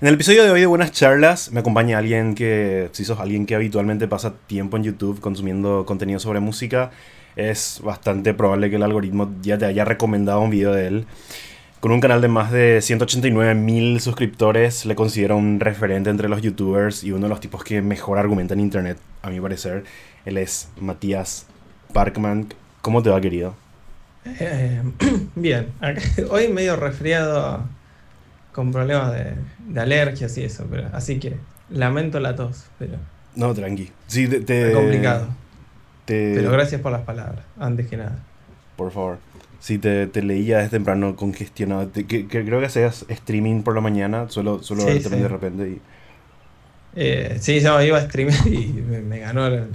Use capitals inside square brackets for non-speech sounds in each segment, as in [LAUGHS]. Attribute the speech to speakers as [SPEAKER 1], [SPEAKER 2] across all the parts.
[SPEAKER 1] En el episodio de hoy de Buenas Charlas me acompaña alguien que, si sos alguien que habitualmente pasa tiempo en YouTube consumiendo contenido sobre música, es bastante probable que el algoritmo ya te haya recomendado un video de él. Con un canal de más de 189 mil suscriptores, le considero un referente entre los youtubers y uno de los tipos que mejor argumenta en internet, a mi parecer. Él es Matías Parkman. ¿Cómo te va, querido?
[SPEAKER 2] Eh, [CLEARS THROAT] bien, [LAUGHS] hoy medio resfriado con problemas de, alergias y eso, pero así que lamento la tos, pero...
[SPEAKER 1] No, tranqui. Sí, te,
[SPEAKER 2] complicado. Pero gracias por las palabras, antes que nada.
[SPEAKER 1] Por favor. Sí, te, te leía desde temprano congestionado. que, creo que hacías streaming por la mañana, solo, solo de repente y...
[SPEAKER 2] Eh, sí, yo iba a streaming y me, ganó el,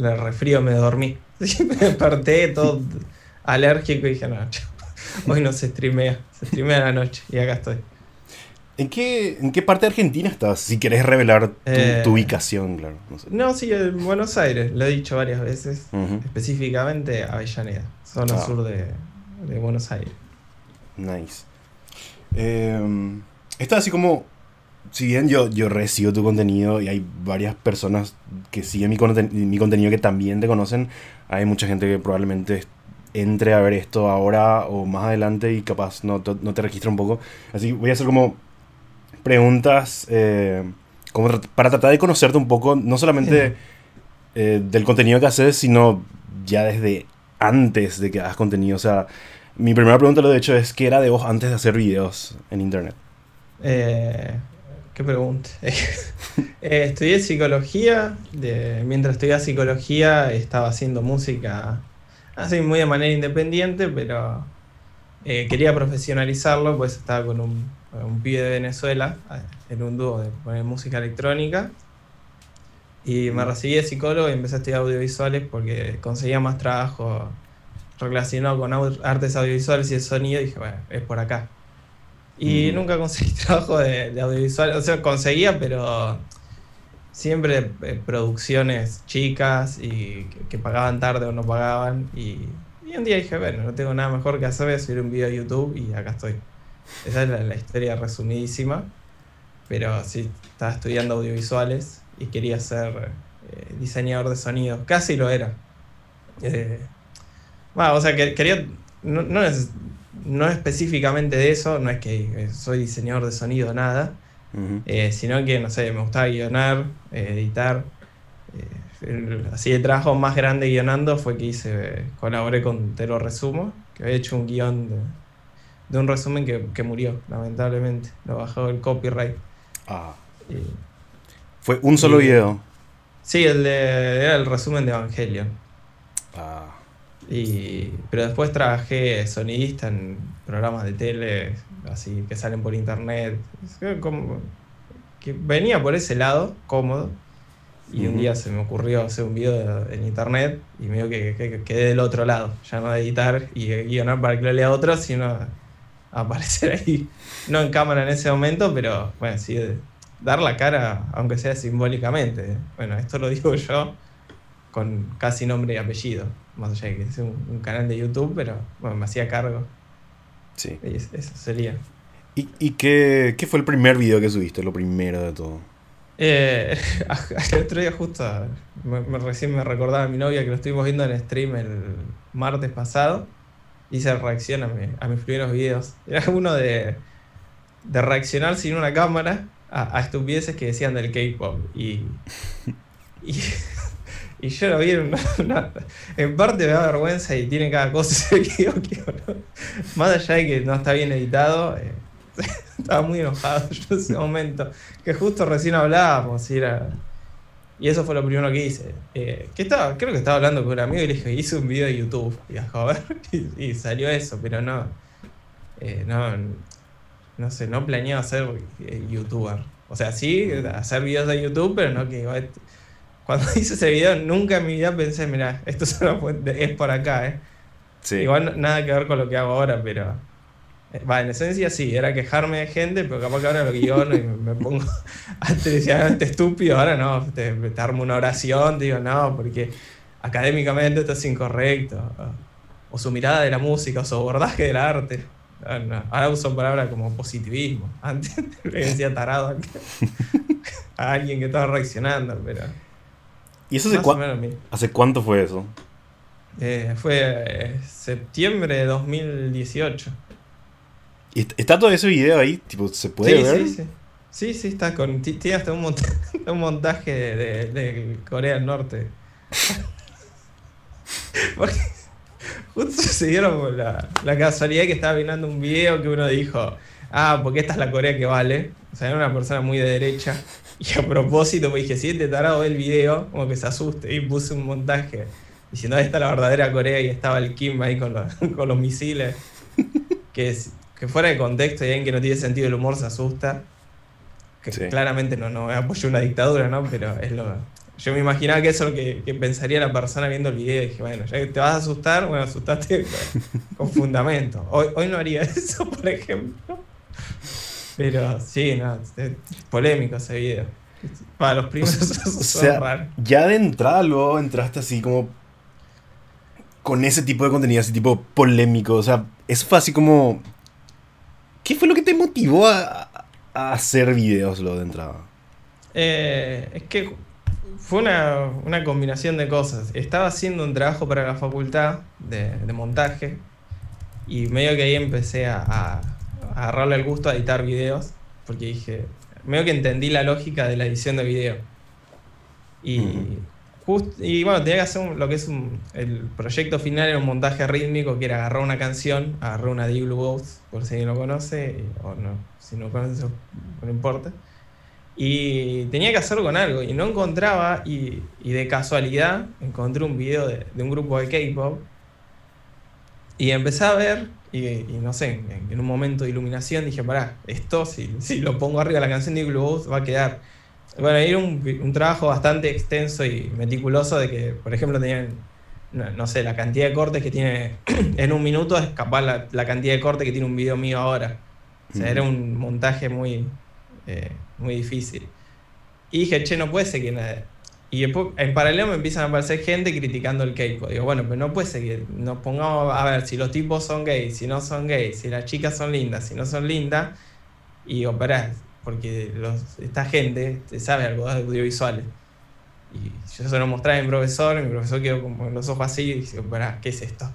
[SPEAKER 2] el, refrío, me dormí. [LAUGHS] me desperté todo [LAUGHS] alérgico y dije, no, hoy no se streamea, se streamea la noche y acá estoy.
[SPEAKER 1] ¿En qué, ¿En qué parte de Argentina estás? Si querés revelar tu, eh, ubicación, claro.
[SPEAKER 2] No, sí, en Buenos Aires, lo he dicho varias veces. Específicamente Avellaneda, zona ah. sur de, Buenos Aires.
[SPEAKER 1] Nice. Eh, esto así como. Si bien yo, yo recibo tu contenido y hay varias personas que siguen mi, mi contenido que también te conocen, hay mucha gente que probablemente entre a ver esto ahora o más adelante y capaz no, no te registra un poco. Así voy a hacer como preguntas eh, como para tratar de conocerte un poco, no solamente eh, del contenido que haces, sino ya desde antes de que hagas contenido. O sea, mi primera pregunta, lo de hecho, es ¿qué era de vos antes de hacer videos en internet?
[SPEAKER 2] Eh, ¿Qué pregunta? [LAUGHS] estudié psicología, de, mientras estudiaba psicología estaba haciendo música así muy de manera independiente, pero quería profesionalizarlo, pues estaba con un un pibe de Venezuela, en un dúo de poner música electrónica. Y me recibí de psicólogo y empecé a estudiar audiovisuales porque conseguía más trabajo relacionado con artes audiovisuales y el sonido. Y dije, bueno, es por acá. Y nunca conseguí [LAUGHS] trabajo de, de audiovisuales. O sea, conseguía, pero siempre eh, producciones chicas y que, pagaban tarde o no pagaban. Y, y, un día dije, bueno, no tengo nada mejor que hacer, voy a subir un video a YouTube y acá estoy. Esa es la, historia resumidísima. Pero sí, estaba estudiando audiovisuales y quería ser eh, diseñador de sonido. Casi lo era. Eh, o sea, que, quería. No, no, es, no específicamente de eso, no es que soy diseñador de sonido, nada. Eh, sino que, no sé, me gustaba guionar, editar. así el trabajo más grande guionando fue que hice, colaboré con Te lo resumo, que había hecho un guion de, de un resumen que, murió, lamentablemente. Lo bajó el copyright.
[SPEAKER 1] Ah. ¿Fue un solo video?
[SPEAKER 2] Sí, el de, era el resumen de Evangelion.
[SPEAKER 1] Ah.
[SPEAKER 2] Y, pero después trabajé sonidista en programas de tele, así que salen por internet. Como, que venía por ese lado, cómodo. Y un día se me ocurrió hacer un video en internet y me dijo que, quedé del otro lado, ya no de editar y guionar para que lo lea otro, sino aparecer ahí, no en cámara en ese momento, pero bueno, sí, dar la cara, aunque sea simbólicamente. Bueno, esto lo digo yo con casi nombre y apellido, más allá de que es un, canal de YouTube, pero bueno, me hacía cargo.
[SPEAKER 1] Sí.
[SPEAKER 2] eso sería.
[SPEAKER 1] ¿Y, qué, fue el primer video que subiste, lo primero de todo?
[SPEAKER 2] Eh, [LAUGHS] el otro día justo, recién me recordaba a mi novia que lo estuvimos viendo en stream el martes pasado hice reacción a, a, mis primeros videos. Era uno de, reaccionar sin una cámara a, estupideces que decían del K-pop. Y, y, yo lo vi en, en parte me da vergüenza y tiene cada cosa [LAUGHS] que Más allá de que no está bien editado, eh, [LAUGHS] estaba muy enojado [LAUGHS] yo en ese momento. Que justo recién hablábamos y era y eso fue lo primero que hice. Eh, que estaba, creo que estaba hablando con un amigo y le dije, hice un video de YouTube. Y a ver, [LAUGHS] y, salió eso, pero no, eh, no, no sé, no planeaba ser eh, youtuber. O sea, sí, hacer videos de YouTube, pero no que [LAUGHS] cuando hice ese video nunca en mi vida pensé, mira, esto [LAUGHS] es por acá, ¿eh? Igual nada que ver con lo que hago ahora, pero Va, en esencia sí, era quejarme de gente, pero capaz que ahora lo guiono y me, pongo [LAUGHS] antes este estúpido, ahora no, te, te, armo una oración, digo no, porque académicamente esto es incorrecto. O, su mirada de la música, o su abordaje del arte. Ahora uso palabras como positivismo. [LAUGHS] Antes le decía tarado [LAUGHS] a alguien que estaba reaccionando, pero.
[SPEAKER 1] ¿Y eso hace, hace cuánto fue eso?
[SPEAKER 2] Eh, fue eh, septiembre de 2018.
[SPEAKER 1] ¿Y está todo ese video ahí? Tipo, ¿Se puede ver?
[SPEAKER 2] Sí, sí. Sí, sí, está con. Tiene hasta un, [LAUGHS] montaje, de, Corea del Norte. [LAUGHS] Porque justo se dieron la, la casualidad que estaba viendo un video que uno dijo, ah, porque esta es la Corea que vale. O sea, era una persona muy de derecha. Y a propósito, me dije, si este tarado ve el video, como que se asuste. Y puse un montaje diciendo, ahí está la verdadera Corea y estaba el Kim ahí con los, [LAUGHS] con los misiles. Que, que fuera de contexto y alguien que no tiene sentido el humor se asusta. Que claramente no, no apoyo una dictadura, ¿no? Pero es lo, yo me imaginaba que eso es lo que, pensaría la persona viendo el video. Y dije, bueno, ya que te vas a asustar, bueno, asustaste con, fundamento. Hoy, hoy no haría [LAUGHS] eso, por ejemplo. Pero sí, no, es polémico ese video. Para los primeros
[SPEAKER 1] o sea, [LAUGHS] Ya de entrada luego entraste así como con ese tipo de contenido, así tipo polémico. O sea, fue así como... ¿Qué fue lo que te motivó a, hacer videos lo de entrada?
[SPEAKER 2] Eh, es que fue una, combinación de cosas. Estaba haciendo un trabajo para la facultad de, montaje y medio que ahí empecé a, agarrarle el gusto a editar videos porque dije, medio que entendí la lógica de la edición de video. Y, y bueno, tenía que hacer lo que es el proyecto final era un montaje rítmico que era agarrar una canción, agarrar una Deep Blue por si alguien lo conoce, o no, si no conoce, no importa. Y tenía que hacerlo con algo y no encontraba y, de casualidad encontré un video de, un grupo de K-Pop y empecé a ver y, no sé, en, un momento de iluminación dije, pará, esto si, si lo pongo arriba de la canción de Glue va a quedar... Bueno, era un, trabajo bastante extenso y meticuloso de que, por ejemplo, tenían, no, sé, la cantidad de cortes que tiene [CLEARS THROAT] en un minuto es capaz la, cantidad de cortes que tiene un video mío ahora. O sea, era un montaje muy... Eh, muy difícil. Y dije, che, no puede ser que nada. Y en paralelo me empiezan a aparecer gente criticando el K-pop. Digo, bueno, pero no puede ser que nos pongamos a ver si los tipos son gays, si no son gays, si las chicas son lindas, si no son lindas. Y digo, pará, porque esta gente sabe algo de audiovisuales. Y yo se lo mostré a mi profesor, y mi profesor quedó como los ojos así y dice, pará, ¿qué es esto?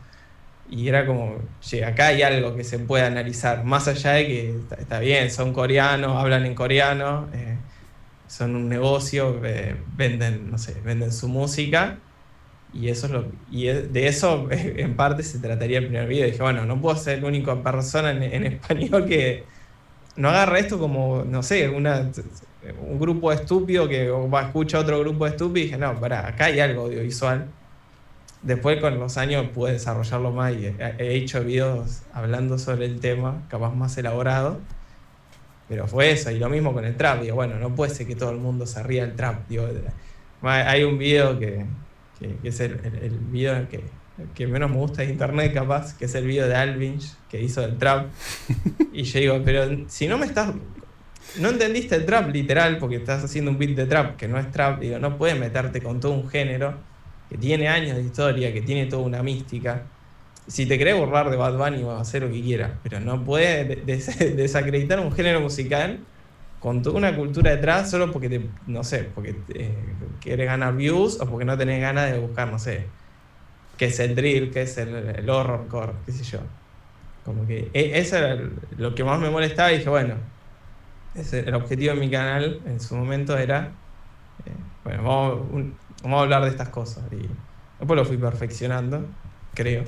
[SPEAKER 2] Y era como, che, acá hay algo que se puede analizar, más allá de que está, bien, son coreanos, hablan en coreano, eh, son un negocio, eh, venden, no sé, venden su música, y eso es lo y de eso [LAUGHS] en parte se trataría el primer video. dije, bueno, no puedo ser la única persona en, español que no agarra esto como, no sé, una, un grupo estúpido que va a escuchar otro grupo estúpido y dije, no, para, acá hay algo audiovisual Después con los años pude desarrollarlo más y he hecho videos hablando sobre el tema, capaz más elaborado. Pero fue eso, y lo mismo con el trap. Digo, bueno, no puede ser que todo el mundo se ría del trap. hay un video que, es el, el, video que, que, menos me gusta de internet, capaz, que es el video de Alvinch que hizo el trap. [LAUGHS] Y yo digo, pero si no me estás. No entendiste el trap literal porque estás haciendo un beat de trap que no es trap, digo, no puedes meterte con todo un género que tiene años de historia, que tiene toda una mística. Si te querés borrar de Bad Bunny, vas a hacer lo que quieras, pero no puedes [LAUGHS] desacreditar un género musical con toda una cultura detrás solo porque te, no sé, porque quieres ganar views o porque no tenés ganas de buscar, no sé, qué es el drill, qué es el, el horrorcore, qué sé yo. Como que e, eso era lo que más me molestaba y dije, bueno, el objetivo de mi canal en su momento era, eh, bueno, vamos, vamos a hablar de estas cosas. Y después lo fui perfeccionando, creo.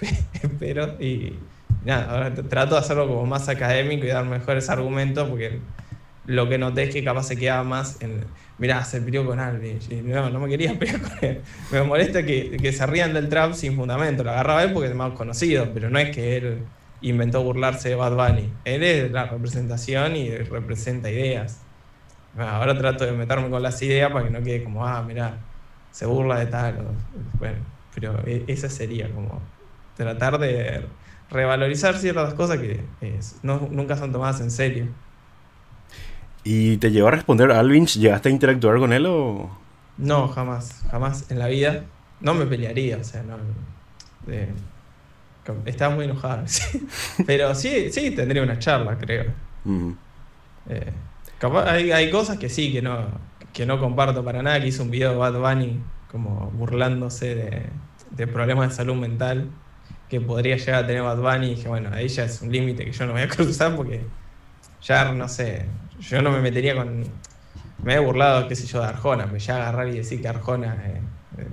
[SPEAKER 2] [LAUGHS] Espero. Y nada, ahora trato de hacerlo como más académico y dar mejores argumentos porque lo que noté es que capaz se quedaba más en. Mirá, se peleó con Alvin. no, no me quería [LAUGHS] pelear con él. Me molesta que, que, se rían del trap sin fundamento. Lo agarraba él porque es más conocido, pero no es que él inventó burlarse de Bad Bunny. Él es la representación y representa ideas ahora trato de meterme con las ideas para que no quede como, ah, mira, se burla de tal. bueno, pero e, esa sería como tratar de revalorizar ciertas cosas que no, nunca son tomadas en serio.
[SPEAKER 1] ¿Y te llevó a responder a Alvinch? ¿Llegaste a interactuar con él o...?
[SPEAKER 2] No, jamás, jamás en la vida. No me pelearía, o sea, no... Estaba muy enojado. [LAUGHS] Pero sí, sí, tendría una charla, creo. Eh, hay, cosas que sí, que no, que no comparto para nada. Que hizo un video de Bad Bunny como burlándose de, problemas de salud mental que podría llegar a tener Bad Bunny. Y dije, bueno, ahí ya es un límite que yo no voy a [LAUGHS] cruzar porque ya no sé. Yo no me metería con. Me he burlado, qué sé yo, de Arjona, pero ya agarrar y decir que Arjona eh, eh,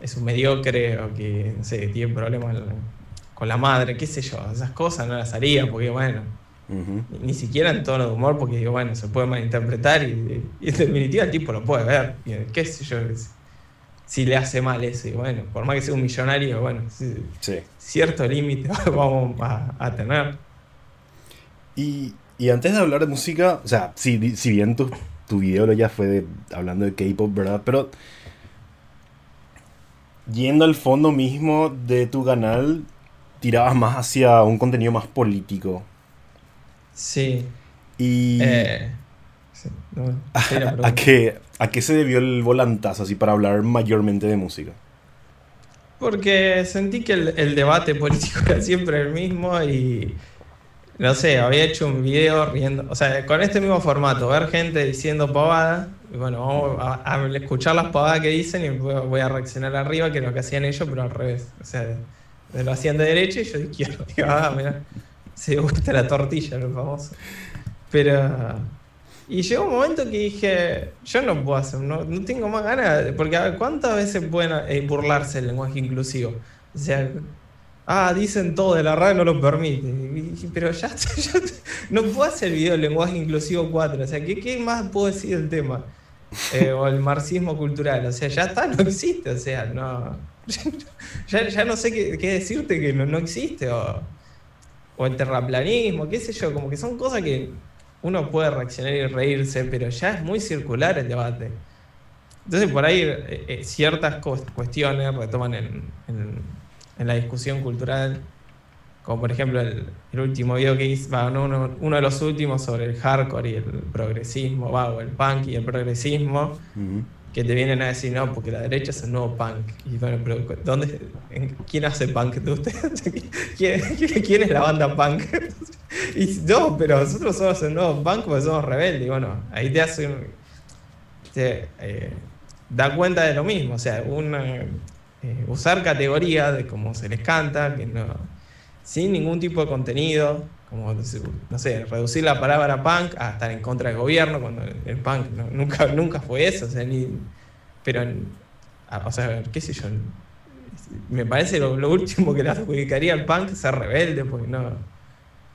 [SPEAKER 2] es un mediocre o que, no sé, tiene problemas con la madre, qué sé yo, esas cosas no las haría porque, bueno, ni, siquiera en tono de humor porque, digo, bueno, se puede malinterpretar y, en definitiva el tipo lo puede ver, qué sé yo, si le hace mal eso, y bueno, por más que sea un millonario, bueno, cierto límite [LAUGHS] vamos a, tener.
[SPEAKER 1] Y, y, antes de hablar de música, o sea, si, si bien tu, tu video ya fue de, hablando de K-pop, ¿verdad? Pero yendo al fondo mismo de tu canal, tirabas más hacia un contenido más político.
[SPEAKER 2] Sí.
[SPEAKER 1] Y... Eh, [LAUGHS] ¿A, qué, ¿A qué se debió el volantazo así para hablar mayormente de música?
[SPEAKER 2] Porque sentí que el debate político [LAUGHS] era siempre el mismo y no sé, había hecho un video riendo, o sea, con este mismo formato, ver gente diciendo pavada, y bueno, vamos a, escuchar las pavadas que dicen y voy a reaccionar arriba, que lo que hacían ellos, pero al revés. O sea, lo hacían de derecha y yo de izquierda. [LAUGHS] Digo, ah, mira, se gusta la tortilla, lo famoso. Pero. Y llegó un momento que dije, yo no puedo hacer, no, no tengo más ganas, porque ¿cuántas veces pueden eh, burlarse el lenguaje inclusivo? O sea, ah, dicen todo de la radio no lo permite. Pero ya, [LAUGHS] no puedo hacer video del lenguaje inclusivo 4. O sea, ¿qué, más puedo decir del tema? Eh, o el marxismo cultural. O sea, ya está, no existe. O sea, no. [LAUGHS] Ya, no sé qué, decirte que no, no existe. O, o, el terraplanismo, qué sé yo. Como que son cosas que uno puede reaccionar y reírse, pero ya es muy circular el debate. Entonces, por ahí eh, eh, ciertas cuestiones retoman en en la discusión cultural, como por ejemplo el, último video que hice, uno, uno, de los últimos sobre el hardcore y el progresismo, o el punk y el progresismo, que te vienen a decir, no, porque la derecha es el nuevo punk. Y bueno, pero ¿dónde, ¿quién hace punk de ustedes? [LAUGHS] [LAUGHS] ¿Quién, es la banda punk? [LAUGHS] y no, pero nosotros somos el nuevo punk porque somos rebeldes. Y bueno, ahí te hace te, eh, da cuenta de lo mismo, o sea, una eh, usar categorías de como se les canta, que no, sin ningún tipo de contenido, como, no sé, reducir la palabra punk a estar en contra del gobierno, cuando el, punk nunca, [LAUGHS] nunca fue eso, o sea, ni, pero, o sea, qué sé yo, me parece lo, último que le adjudicaría al punk ser rebelde, porque no,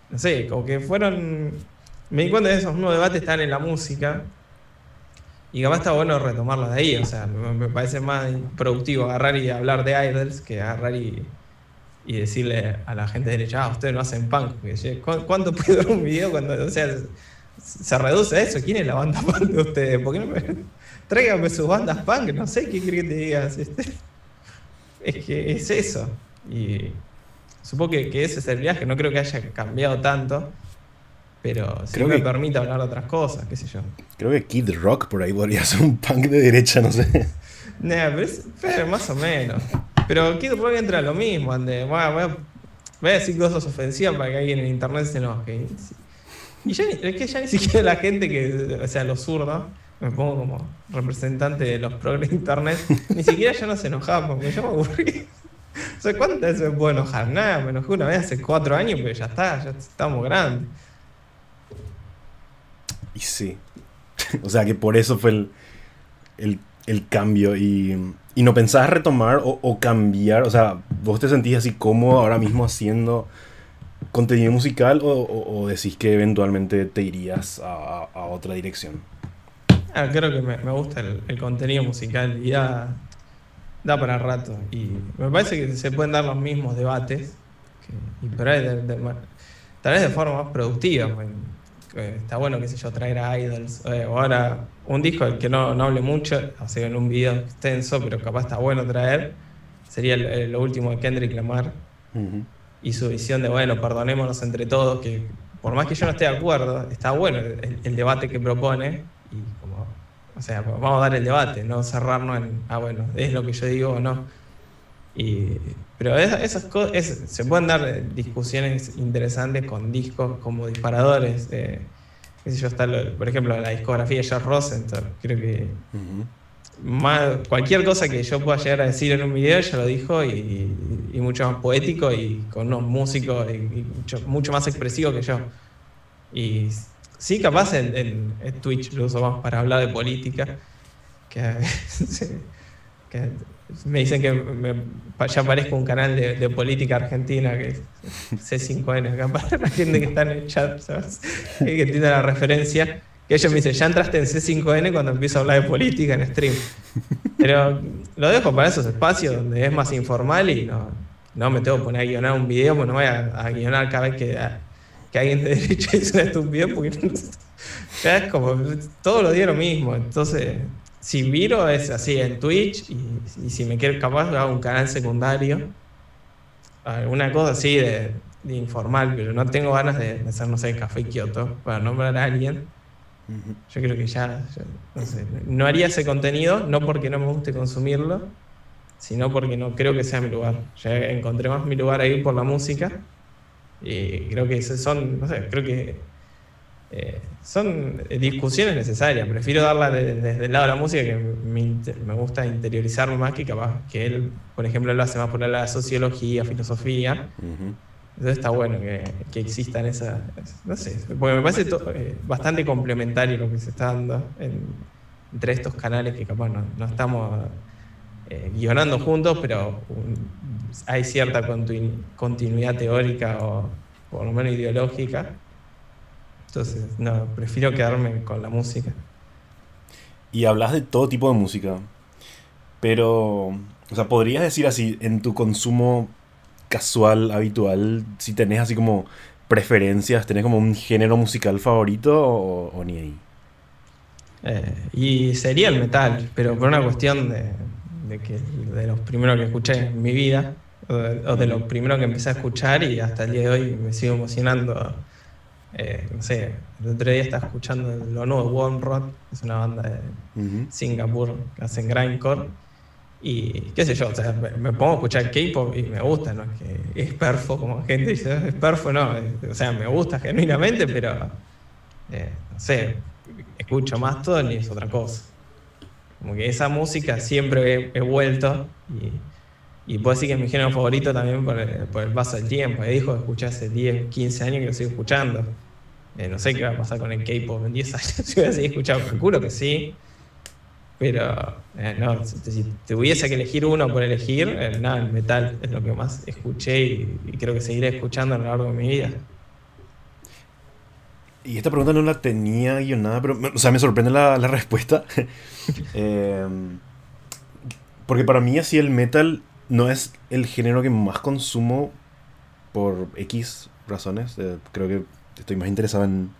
[SPEAKER 2] no sé, como que fueron, me di cuenta de esos nuevos debates están en la música, y capaz está bueno retomarlo de ahí, o sea, me, parece más productivo agarrar y hablar de idols que agarrar y, y decirle a la gente derecha, ah, ustedes no hacen punk. ¿Cuánto [LAUGHS] puede durar un video cuando, o sea, se reduce a eso? ¿Quién es la banda [LAUGHS] punk de ustedes? ¿Por qué no me... [LAUGHS] Tráigame sus bandas punk, no sé qué quiere que te digas. Este. Es que es eso. Y supongo que ese es el viaje, no creo que haya cambiado tanto. Pero si me permite hablar de otras cosas, qué sé yo.
[SPEAKER 1] Creo que Kid Rock por ahí podría ser un punk de derecha, no sé.
[SPEAKER 2] pero, más o menos. Pero Kid Rock entra a lo mismo, ande. Voy a, decir cosas ofensivas para que alguien en internet se enoje. Y ya es que ya ni siquiera la gente que, o sea, los zurdos, me pongo como representante de los progres de internet, ni siquiera ya no se enojaba porque yo me aburrí. O sea, ¿cuántas veces me puedo enojar? Nada, me enojé una vez hace cuatro años, pero ya está, ya estamos grandes.
[SPEAKER 1] Y sí. o sea que por eso fue el, cambio. Y, no pensabas retomar o, cambiar. O sea, ¿vos te sentís así cómodo ahora mismo haciendo contenido musical o, decís que eventualmente te irías a, otra dirección?
[SPEAKER 2] Ah, creo que me, gusta el, contenido musical y da, para rato. Y me parece que se pueden dar los mismos debates, y, pero tal vez de forma más productiva. Pues está bueno, qué sé yo, traer a idols. Eh, o ahora, un disco del que no, no hable mucho, o sea, en un video extenso, pero capaz está bueno traer, sería lo último de Kendrick Lamar. Y su visión de, bueno, perdonémonos entre todos, que por más que yo no esté de acuerdo, está bueno el, debate que propone. Y como, o sea, vamos a dar el debate, no cerrarnos en, ah, bueno, es lo que yo digo o no. Y pero esas cosas, se pueden dar discusiones interesantes con discos como disparadores. qué sé yo, está por ejemplo, la discografía de George Rosenthal. Creo que cualquier cosa que yo pueda llegar a decir en un video, ya lo dijo, y, mucho más poético y con unos músicos y, mucho, más expresivos que yo. Y sí, capaz en, Twitch lo uso más para hablar de política, que, [LAUGHS] me dicen que me, ya parezco un canal de, política argentina, que es C5N, acá para la gente que está en el chat, [LAUGHS] que entienda la referencia. Que ellos me dicen, ya entraste en C5N cuando empiezo a hablar de política en stream. Pero lo dejo para esos espacios donde es más informal y no, no me tengo que poner a guionar un video, pues no voy a, guionar cada vez que, que, alguien de [LAUGHS] derecha dice una estupidez, porque [LAUGHS] ya es como todos los días lo mismo. Entonces, si miro es así en Twitch y, si me quiero capaz hago un canal secundario, alguna cosa así de, informal, pero no tengo ganas de, de hacer, no sé, Café Kioto para nombrar a alguien yo creo que ya, no, sé, no haría ese contenido, no porque no me guste consumirlo, sino porque no creo que sea mi lugar. Ya encontré más mi lugar ahí por la música. Y creo que son, no sé, creo que eh, son discusiones necesarias. Prefiero darla desde el lado de la música, que me, gusta interiorizarme más que capaz que él, por ejemplo, lo hace más por la de sociología, filosofía. Entonces está bueno que, que existan esas, no sé, porque me parece eh, bastante complementario lo que se está dando entre estos canales que capaz no, estamos eh, guionando juntos, pero hay cierta continuidad teórica o por lo menos ideológica. Entonces, no, prefiero quedarme con la música.
[SPEAKER 1] Y hablas de todo tipo de música, pero, o sea, podrías decir así, en tu consumo casual, habitual, si tenés así como preferencias, tenés como un género musical favorito o, ni ahí.
[SPEAKER 2] Eh, y sería el metal, pero por una cuestión de, que de los primeros que escuché en mi vida, o de, los primeros que empecé a escuchar y hasta el día de hoy me sigo emocionando. Eh, no sé, el otro día estaba escuchando lo nuevo de One Rod, es una banda de Singapur que hacen grindcore y qué sé yo, o sea, me, pongo a escuchar K-pop y me gusta, no es que es perfo, como gente dice, es perfo, no, o sea, me gusta genuinamente, pero eh, no sé, escucho más todo ni es otra cosa. Como que esa música siempre he, vuelto y, puedo decir que es mi género favorito también por el, por el paso del tiempo. He dijo que escuché hace 10, 15 años que lo sigo escuchando. Eh, no sé qué va a pasar con el K-pop en 10 años, [LAUGHS] si voy a seguir escuchando, calculo que sí. Pero eh, no, si, tuviese que elegir uno por elegir, eh, nada, el metal es lo que más escuché y, creo que seguiré escuchando a lo largo de mi vida.
[SPEAKER 1] Y esta pregunta no la tenía yo nada, pero o sea, me sorprende la, respuesta. [LAUGHS] Em, porque para mí así el metal no es el género que más consumo por X razones. Eh, creo que estoy más interesado en,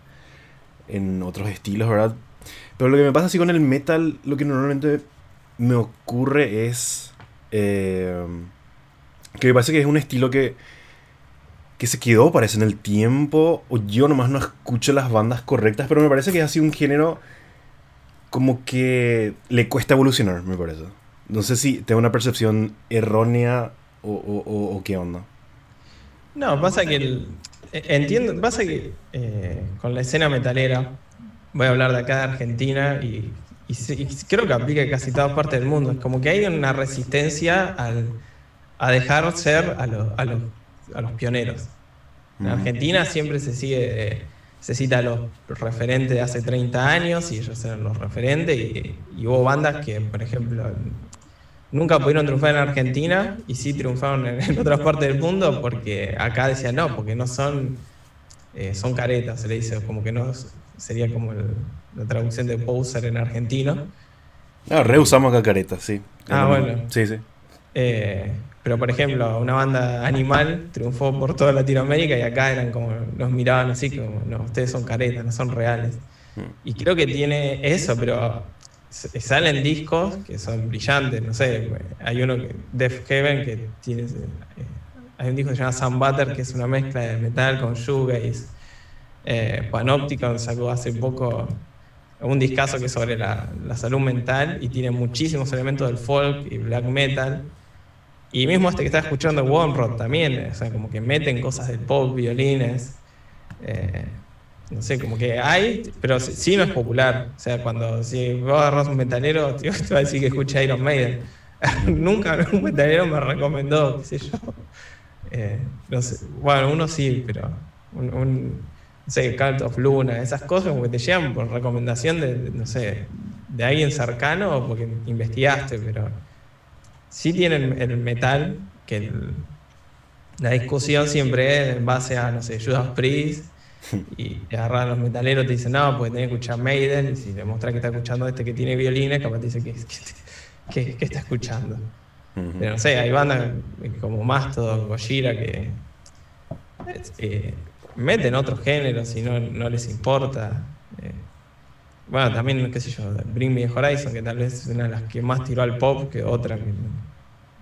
[SPEAKER 1] en otros estilos, ¿verdad? Pero lo que me pasa así con el metal, lo que normalmente me ocurre es eh, que me parece que es un estilo que, que se quedó, parece, en el tiempo, o yo nomás no escucho las bandas correctas, pero me parece que es así un género como que le cuesta evolucionar, me parece. No sé si tengo una percepción errónea o, qué onda.
[SPEAKER 2] No, pasa que el, entiendo, pasa que eh, con la escena metalera voy a hablar de acá de Argentina y, creo que aplica en casi toda parte del mundo. Es como que hay una resistencia a dejar ser a, los pioneros. En Argentina siempre se sigue, se cita a los referentes de hace 30 años y ellos eran los referentes y, hubo bandas que, por ejemplo, nunca pudieron triunfar en Argentina y sí triunfaron en, otras partes del mundo porque acá decían no, porque no son, eh, son caretas, se le dice, como que no sería como la traducción de poser en argentino.
[SPEAKER 1] Ah, reusamos acá caretas, sí.
[SPEAKER 2] Ah, bueno.
[SPEAKER 1] Sí, sí.
[SPEAKER 2] Eh, pero por ejemplo, una banda animal triunfó por toda Latinoamérica y acá eran como, nos miraban así como, no, ustedes son caretas, no son reales. Mm. Y creo que tiene eso, pero salen discos que son brillantes, no sé, hay uno, Death Heaven, que tiene, eh, hay un disco que se llama Sun Butter, que es una mezcla de metal con shoegaze eh, Panopticon sacó hace poco un discazo que es sobre la, salud mental y tiene muchísimos elementos del folk y black metal. Y mismo este que está escuchando One también, o sea, como que meten cosas del pop, violines. Eh, no sé, como que hay, pero sí no es popular. O sea, cuando si vos agarras un metalero, [LAUGHS] te va a decir que escucha Iron Maiden. [LAUGHS] Nunca un metalero me recomendó, qué sé yo. Eh, no sé. Bueno, uno sí, pero un, no sé, Cult of Luna, esas cosas como que te llegan por recomendación de, no sé, de alguien cercano o porque investigaste, pero sí tienen el metal, que la discusión siempre es en base a, no sé, Judas Priest, [LAUGHS] y te agarran los metaleros, te dicen, no, pues tenés que escuchar Maiden, y si demuestra que está escuchando este que tiene violines, capaz te dice que, que, está escuchando. Pero no sé, hay bandas como Mastodon, Gojira, que eh, meten otros géneros y no, no les importa. Eh, bueno, también, qué sé yo, Bring Me Horizon, que tal vez es una de las que más tiró al pop que otra, que,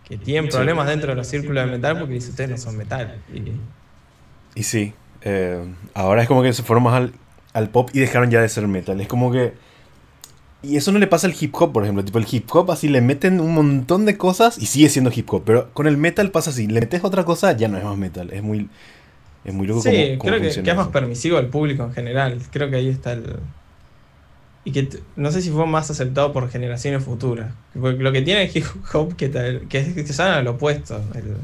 [SPEAKER 2] que tienen problemas dentro de los círculos de metal porque dice, ustedes no son metal.
[SPEAKER 1] Y, y sí, eh, ahora es como que se fueron más al, al, pop y dejaron ya de ser metal. Es como que... Y eso no le pasa al hip hop, por ejemplo. Tipo, el hip hop así le meten un montón de cosas y sigue siendo hip hop. Pero con el metal pasa así. Le metes otra cosa, ya no es más metal. Es muy... Es muy loco
[SPEAKER 2] Sí, creo que, que, es más permisivo al público en general. Creo que ahí está el. Y que no sé si fue más aceptado por generaciones futuras. Porque lo que tiene el hip hop que, que es que salen al opuesto. El,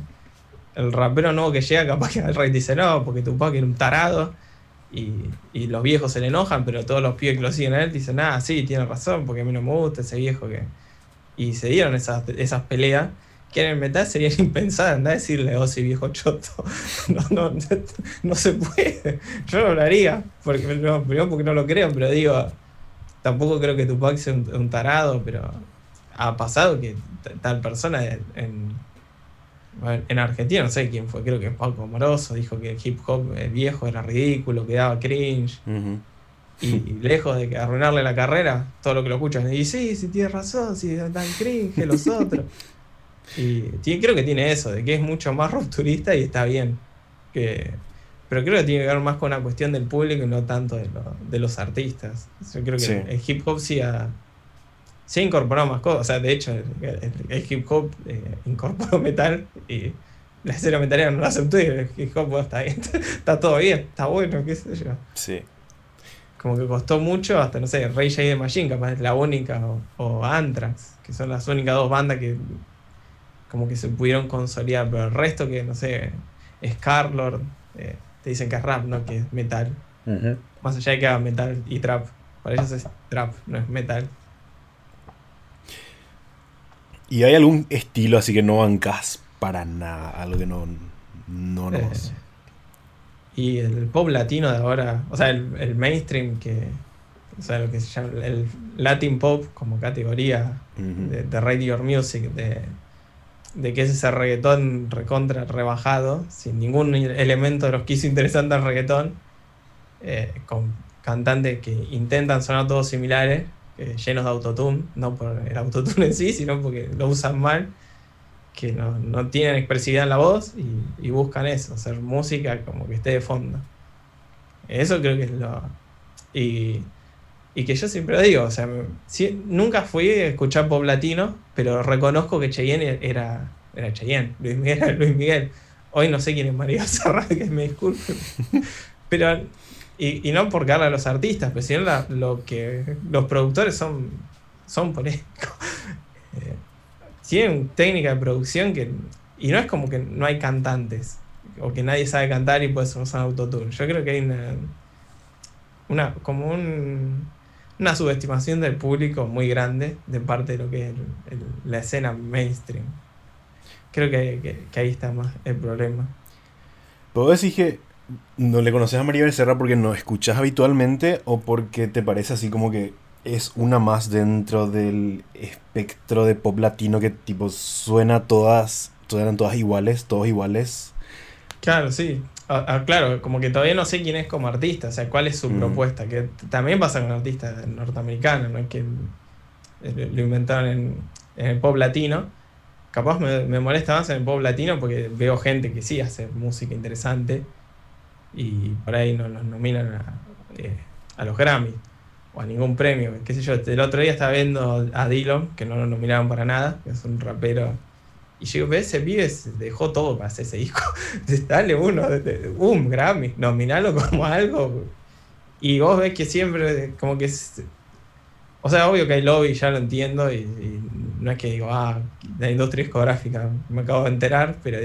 [SPEAKER 2] el, rapero nuevo que llega, capaz que el rey dice no, porque Tupac era un tarado. Y, y, los viejos se le enojan, pero todos los pibes que lo siguen a él dicen, ah, sí, tiene razón, porque a mí no me gusta ese viejo que. Y se dieron esas, esas peleas que en el metal sería [LAUGHS] impensado andar a decirle, oh, si viejo choto. [LAUGHS] No, no, no, se puede. Yo no lo haría, porque, primero porque no lo creo, pero digo, tampoco creo que Tupac sea un, tarado, pero ha pasado que tal persona en Argentina, no sé quién fue, creo que Paco Moroso, dijo que el hip hop viejo era ridículo, que daba cringe. Y [LAUGHS] lejos de arruinarle la carrera, todo lo que lo escuchan, y sí, sí, tiene razón, si dan cringe los [LAUGHS] otros. Y creo que tiene eso, de que es mucho más rupturista y está bien. Que, pero creo que tiene que ver más con la cuestión del público y no tanto de, los artistas. Yo creo que el hip hop sí ha, incorporado más cosas. O sea, de hecho, el, hip hop eh, incorporó [LAUGHS] metal y la escena metalera no lo aceptó y el hip hop está bien, [LAUGHS] está todo bien, está bueno, qué sé yo.
[SPEAKER 1] Sí.
[SPEAKER 2] Como que costó mucho, hasta no sé, Ray J de Machine, capaz es la única, o, o Anthrax, que son las únicas dos bandas que como que se pudieron consolidar, pero el resto que, no sé, Scarlord, eh, te dicen que es rap, no que es metal. Más allá de que haga metal y trap. Para ellos es trap, no es metal.
[SPEAKER 1] ¿Y hay algún estilo así que no bancas para nada? Algo que no, no
[SPEAKER 2] eh, y el pop latino de ahora, o sea, el, mainstream que, o sea, lo que se llama el Latin pop como categoría de, de radio music, de de que es ese reggaetón recontra rebajado, sin ningún elemento de los que hizo interesante al reggaetón, eh, con cantantes que intentan sonar todos similares, eh, llenos de autotune, no por el autotune [LAUGHS] en sí, sino porque lo usan mal, que no, tienen expresividad en la voz y, buscan eso, hacer música como que esté de fondo. Eso creo que es lo... Y, y que yo siempre digo, o sea, nunca fui a escuchar pop latino, pero reconozco que Cheyenne era, era Cheyenne, Luis Miguel era [LAUGHS] Luis Miguel. Hoy no sé quién es María Serra, [LAUGHS] que me disculpen. Pero, y, no por darle a los artistas, pero sino lo que los productores son, son polémicos. [LAUGHS] Eh, tienen técnica de producción que. Y no es como que no hay cantantes, o que nadie sabe cantar y puede usar autotune. Yo creo que hay una. una como un una subestimación del público muy grande de parte de lo que es la escena mainstream. Creo que, ahí está más el problema.
[SPEAKER 1] ¿Puedo decir que no le conoces a María Becerra porque no escuchas habitualmente o porque te parece así como que es una más dentro del espectro de pop latino que tipo suena todas, suenan todas iguales, todos iguales?
[SPEAKER 2] Claro, sí. Ah, ah, claro, como que todavía no sé quién es como artista, o sea, cuál es su mm. propuesta, que también pasa con artistas norteamericanos, ¿no? que eh, lo inventaron en, el pop latino. Capaz me, molesta más en el pop latino porque veo gente que sí hace música interesante y por ahí no los nominan a, eh, a los Grammy o a ningún premio. Qué sé yo, el otro día estaba viendo a Dillon, que no lo nominaron para nada, que es un rapero Y yo digo, ese pibe dejó todo para hacer ese disco. [LAUGHS] Dale uno, un Grammy, nominalo como algo. Y vos ves que siempre, como que. O sea, obvio que hay lobby, ya lo entiendo. Y, no es que digo, ah, la industria discográfica, me acabo de enterar, pero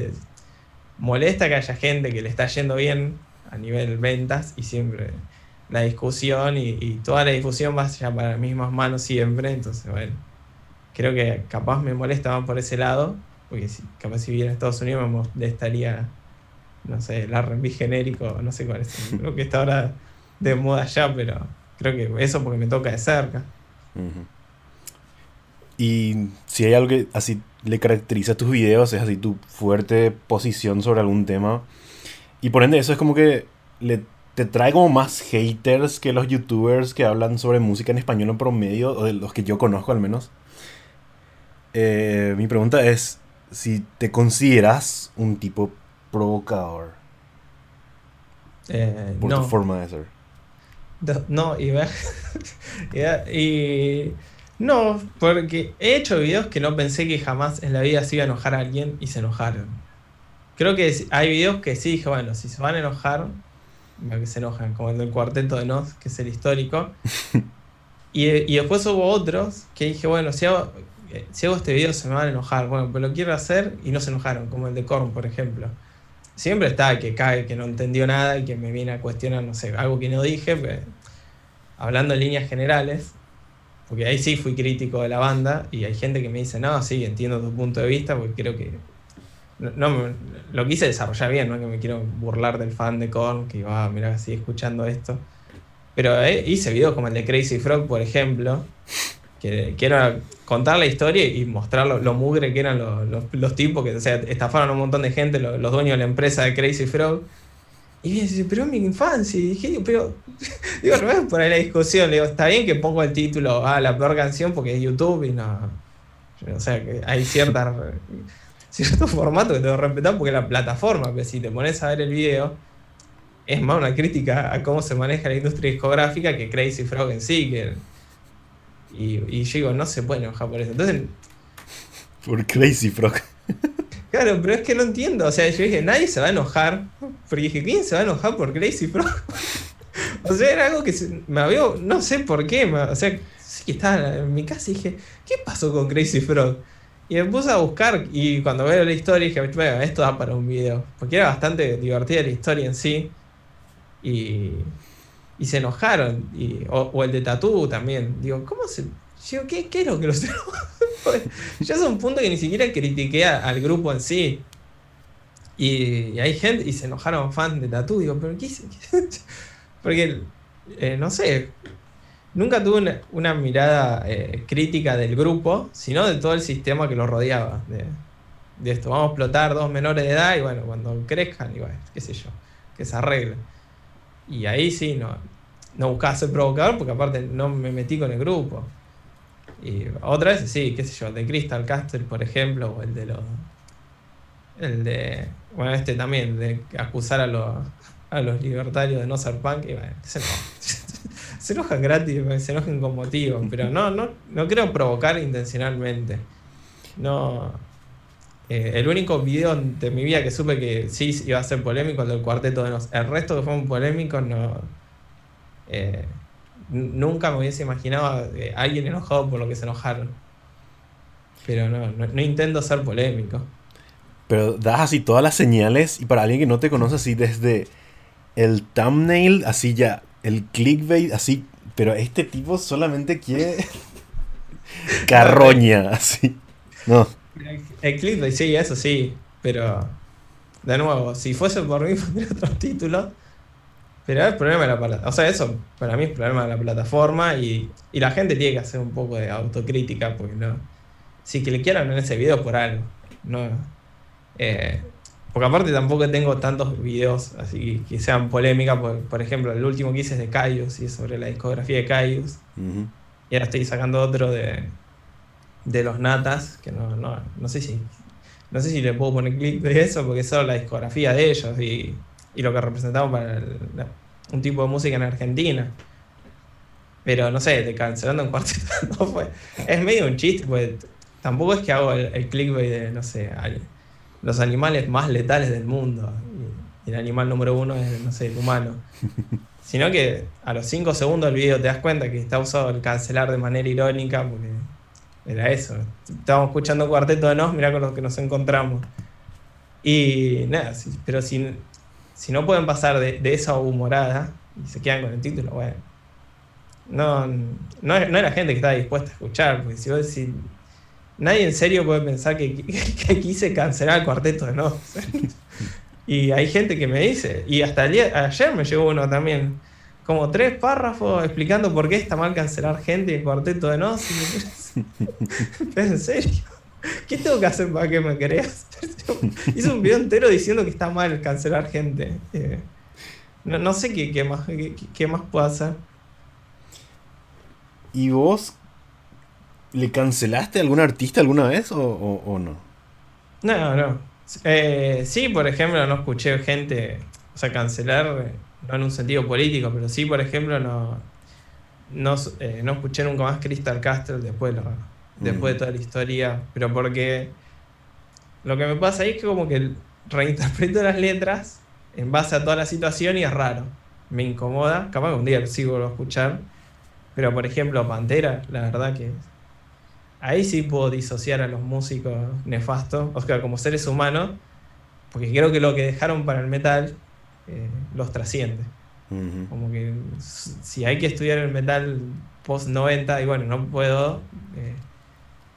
[SPEAKER 2] molesta que haya gente que le está yendo bien a nivel ventas y siempre la discusión y, toda la discusión va ya para las mismas manos siempre. Entonces, bueno, creo que capaz me molesta más por ese lado porque si, capaz si viviera en Estados Unidos me molestaría, no sé, el RB genérico, no sé cuál es. creo que está ahora de moda ya, pero creo que eso porque me toca de cerca.
[SPEAKER 1] Y si hay algo que así le caracteriza a tus videos, es así tu fuerte posición sobre algún tema. Y por ende eso es como que le, te trae como más haters que los youtubers que hablan sobre música en español en promedio, o de los que yo conozco al menos. Eh, mi pregunta es, si te consideras un tipo provocador.
[SPEAKER 2] Eh,
[SPEAKER 1] por tu forma de ser.
[SPEAKER 2] No, y, [LAUGHS] y, No, porque he hecho videos que no pensé que jamás en la vida se iba a enojar a alguien y se enojaron. Creo que hay videos que sí dije, bueno, si se van a enojar, que se enojan, como el del cuarteto de Nos, que es el histórico. [LAUGHS] y, y después hubo otros que dije, bueno, si hago, si hago este video se me van a enojar, bueno, pero lo quiero hacer y no se enojaron, como el de Korn, por ejemplo. Siempre está que cae, que no entendió nada y que me viene a cuestionar, no sé, algo que no dije, pues, hablando en líneas generales, porque ahí sí fui crítico de la banda y hay gente que me dice, no, sí, entiendo tu punto de vista, porque creo que no, lo quise desarrollar bien, no que me quiero burlar del fan de Korn, que iba, a mira, sigue escuchando esto. Pero eh, hice videos como el de Crazy Frog, por ejemplo, que, contar la historia y mostrar lo, mugre que eran los, tipos que sea, estafaron a un montón de gente, los, dueños de la empresa de Crazy Frog. Y me dice, pero es mi infancia. Y dije, pero, [LAUGHS] digo, no es por ahí la discusión. Le digo, está bien que pongo el título a la peor canción porque es YouTube y no. O sea, que hay cierta, cierto formato que tengo que respetar porque es la plataforma. Pero si te pones a ver el video, es más una crítica a cómo se maneja la industria discográfica que Crazy Frog en sí. Que, y, y yo digo, no se puede enojar por eso. Entonces.
[SPEAKER 1] Por Crazy Frog.
[SPEAKER 2] Claro, pero es que no entiendo. O sea, yo dije, nadie se va a enojar. Porque dije, ¿quién se va a enojar por Crazy Frog? [LAUGHS] o sea, era algo que me había. No sé por qué. o sea, sí que estaba en mi casa y dije, ¿qué pasó con Crazy Frog? Y me puse a buscar. Y cuando veo la historia dije, bueno, esto da para un video. Porque era bastante divertida la historia en sí. Y y se enojaron. Y, o, el de Tatú también. Digo, ¿cómo se.? ¿qué, ¿qué, es lo que los [LAUGHS] Yo es un punto que ni siquiera critiqué al grupo en sí. Y, hay gente, y se enojaron fans de Tatú. Digo, ¿pero qué hice? [LAUGHS] Porque, eh, no sé, nunca tuve una, mirada eh, crítica del grupo, sino de todo el sistema que lo rodeaba. De, de, esto, vamos a explotar dos menores de edad y bueno, cuando crezcan, igual, qué sé yo, que se arreglen. Y ahí sí, no, no buscaba ser provocador porque aparte no me metí con el grupo. Y otra vez sí, qué sé yo, el de Crystal Castle, por ejemplo, o el de los. El de. Bueno, este también, de acusar a los, a los libertarios de no ser punk. Y bueno, se, se enojan gratis, se enojan con motivo. [LAUGHS] Pero no, no, no creo provocar intencionalmente. No. Eh, el único video de mi vida que supe que sí iba a ser polémico, el del cuarteto de nos. El resto que fueron polémicos no eh, nunca me hubiese imaginado a eh, alguien enojado por lo que se enojaron. Pero no, no, intento ser polémico.
[SPEAKER 1] Pero das así todas las señales y para alguien que no te conoce así desde el thumbnail, así ya, el clickbait, así, pero este tipo solamente quiere [LAUGHS] [LAUGHS] carroña, así. No.
[SPEAKER 2] El clickbait, sí, eso sí, pero de nuevo, si fuese por mí [LAUGHS] pondría otro título pero es problema de la plataforma. O sea, eso para mí es problema de la plataforma y, la gente tiene que hacer un poco de autocrítica porque no. Si que le quieran en ese video por algo. No. Eh, porque aparte tampoco tengo tantos videos así que sean polémicas. Por, ejemplo, el último que hice es de Caius y es sobre la discografía de Caius. Y ahora estoy sacando otro de, de los Natas, que no, no, no sé si. No sé si le puedo poner clip de eso porque es solo la discografía de ellos y y lo que representamos para un tipo de música en Argentina. Pero no sé, de cancelando un cuarteto [LAUGHS] no fue. Es medio un chiste, pues tampoco es que hago el, el clickbait de, no sé, los animales más letales del mundo. Y, el animal número uno es, no sé, el humano. [LAUGHS] Sino que a los 5 segundos del video te das cuenta que está usado el cancelar de manera irónica, porque era eso. Estábamos escuchando Cuarteto de Nos, mirá con lo que nos encontramos. Y nada, pero si, si no pueden pasar de, esa humorada y se quedan con el título, bueno. No, no, era gente que estaba dispuesta a escuchar, porque si vos decís, nadie en serio puede pensar que, [LAUGHS] quise cancelar el cuarteto de Nos. [LAUGHS] y hay gente que me dice, y hasta ayer me llegó uno también, como tres párrafos explicando por qué está mal cancelar gente el cuarteto de Nos. [LAUGHS] ¿En serio? ¿Qué tengo que hacer para que me creas? Hice un video entero diciendo que está mal cancelar gente. Eh, no, sé qué, más, qué, más puedo hacer.
[SPEAKER 1] ¿Y vos le cancelaste a algún artista alguna vez o, no?
[SPEAKER 2] No, no. Eh, sí, por ejemplo, no escuché gente, o sea, cancelar, no en un sentido político, pero sí, por ejemplo, no, no, eh, no escuché nunca más Crystal Castle después, después de toda la historia, pero porque lo que me pasa ahí es que como que reinterpreto las letras en base a toda la situación y es raro, me incomoda, capaz que un día lo sigo a escuchar, pero por ejemplo Pantera, la verdad que ahí sí puedo disociar a los músicos nefastos, o sea, como seres humanos, porque creo que lo que dejaron para el metal eh, los trasciende. Como que si hay que estudiar el metal post 90 y bueno, no puedo eh,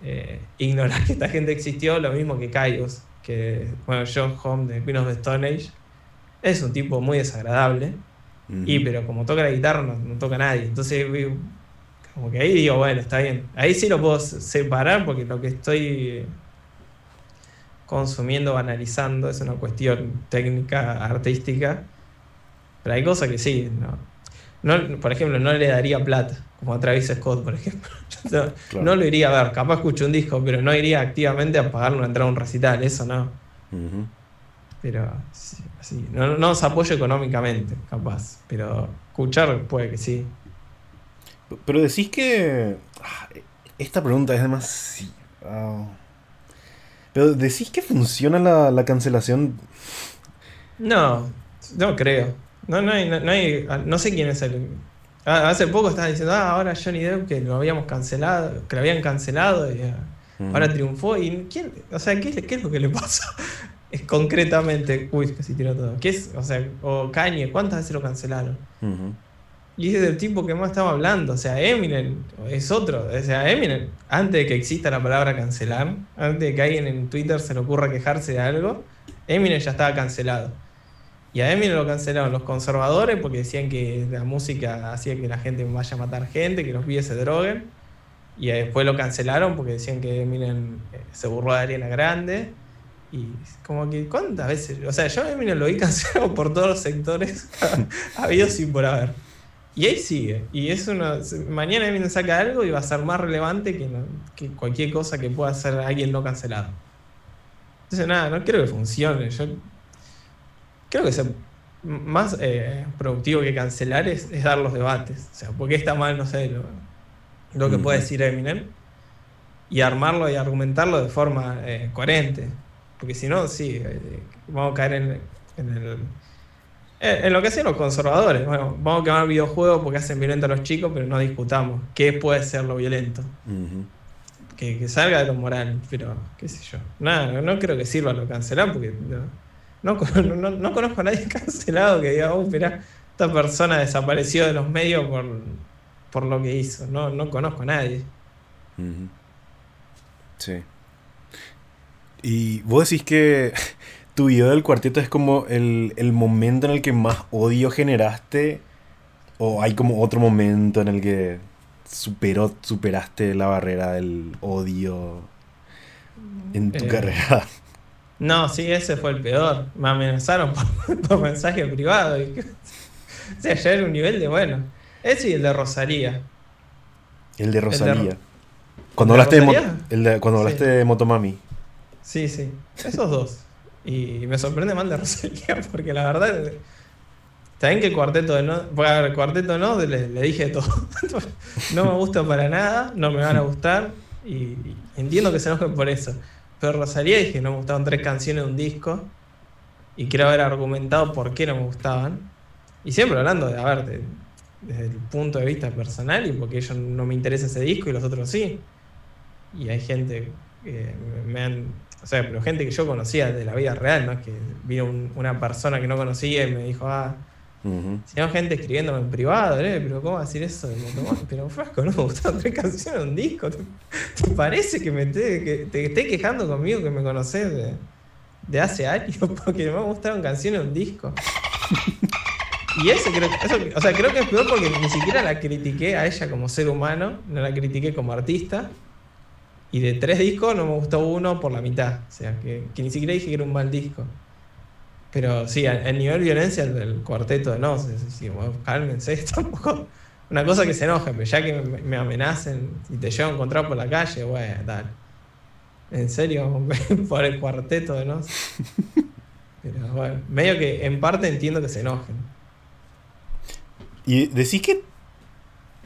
[SPEAKER 2] eh, ignorar que esta gente existió, lo mismo que Kaios, que bueno, John Home de Queen of the Stone Age, es un tipo muy desagradable, y pero como toca la guitarra no, no toca nadie, entonces como que ahí digo, bueno, está bien, ahí sí lo puedo separar porque lo que estoy consumiendo, analizando, es una cuestión técnica, artística, pero hay cosas que sí, no, por ejemplo, no le daría plata, como a Travis Scott, por ejemplo. [LAUGHS] no, lo iría a ver, capaz escucho un disco, pero no iría activamente a pagar una entrada a un recital, eso no. Pero sí, no, no os apoyo económicamente, capaz, pero escuchar puede que sí.
[SPEAKER 1] Pero decís que... Ah, esta pregunta es demasiado... Pero decís que funciona la, la cancelación.
[SPEAKER 2] No, no creo. No, no, hay, no, hay, no sé quién es el. Hace poco estaba diciendo, ah, ahora Johnny Depp que lo habíamos cancelado, que lo habían cancelado y ah, mm. ahora triunfó. ¿Y quién? O sea, ¿qué, ¿qué, es lo que le pasó? [LAUGHS] Es concretamente, uy, casi tiró todo. ¿Qué es? O sea, o Kanye, ¿cuántas veces lo cancelaron? Y es el tipo que más estaba hablando. O sea, Eminem es otro. O sea, Eminem, antes de que exista la palabra cancelar, antes de que alguien en Twitter se le ocurra quejarse de algo, Eminem ya estaba cancelado. Y a Eminem lo cancelaron los conservadores porque decían que la música hacía que la gente vaya a matar gente, que los pibes se droguen. Y después lo cancelaron porque decían que Eminem eh, se burló de Ariana Grande. Y como que, ¿cuántas veces? O sea, yo a Eminem lo vi [LAUGHS] cancelado por todos los sectores [LAUGHS] habido sin por haber. Y ahí sigue. Y es una, mañana Eminem saca algo y va a ser más relevante que, que cualquier cosa que pueda hacer alguien no cancelado. Entonces, nada, no creo que funcione. Yo creo que es más eh, productivo que cancelar es, dar los debates. O sea, porque está mal, no sé, lo, que puede decir Eminem y armarlo y argumentarlo de forma eh, coherente. Porque si no, sí, eh, vamos a caer en, el, en lo que hacen los conservadores. Bueno, vamos a quemar videojuegos porque hacen violento a los chicos, pero no discutamos qué puede ser lo violento. que, salga de lo moral, pero qué sé yo. Nada, no, creo que sirva lo cancelar porque no, no, conozco a nadie [LAUGHS] cancelado que diga, oh, mira, esta persona desapareció de los medios por, lo que hizo. No, no conozco a nadie.
[SPEAKER 1] Sí. Y vos decís que tu video del cuarteto es como el, momento en el que más odio generaste. ¿O hay como otro momento en el que superó, superaste la barrera del odio en tu eh, carrera? [LAUGHS]
[SPEAKER 2] No, sí, ese fue el peor. Me amenazaron por, [LAUGHS] mensaje privado. o sea, ya era un nivel de bueno. Ese y el de Rosalía.
[SPEAKER 1] El de Rosalía. Cuando, hablaste, de, cuando hablaste de Motomami.
[SPEAKER 2] Sí, sí. Esos dos. Y me sorprende mal [LAUGHS] de Rosalía porque la verdad. También que cuarteto de no. Bueno, el cuarteto no, le, le dije todo. [LAUGHS] no me gusta para nada, no me van a gustar. Y, entiendo que se enojen por eso. Pero Rosalía dije, no me gustaban tres canciones de un disco. Y quiero haber argumentado por qué no me gustaban. Y siempre hablando de, a ver, desde el punto de vista personal y porque yo no me interesa ese disco y los otros sí. Y hay gente que me han. O sea, pero gente que yo conocía de la vida real, ¿no? Que vino una persona que no conocía y me dijo, ah, sino gente escribiéndome en privado, ¿eh? Pero ¿cómo decir eso de Pero Frasco, no me gustaron tres canciones un disco. ¿Te, parece que, me te, que te esté quejando conmigo que me conoces de, de hace años [LAUGHS] porque no me gustaron canciones un disco? Y eso creo, eso, o sea, creo que es peor porque ni siquiera la critiqué a ella como ser humano, no la critiqué como artista. Y de tres discos no me gustó uno por la mitad. O sea, que, ni siquiera dije que era un mal disco. Pero sí, el nivel de violencia del cuarteto de no, sí, cálmense, [LAUGHS] tampoco. Una cosa que se enoje, pero ya que me, amenacen y te llevo a encontrar por la calle, bueno, dale. En serio, [LAUGHS] por el cuarteto de no. Pero bueno, medio que en parte entiendo que se enojen.
[SPEAKER 1] ¿Y decís que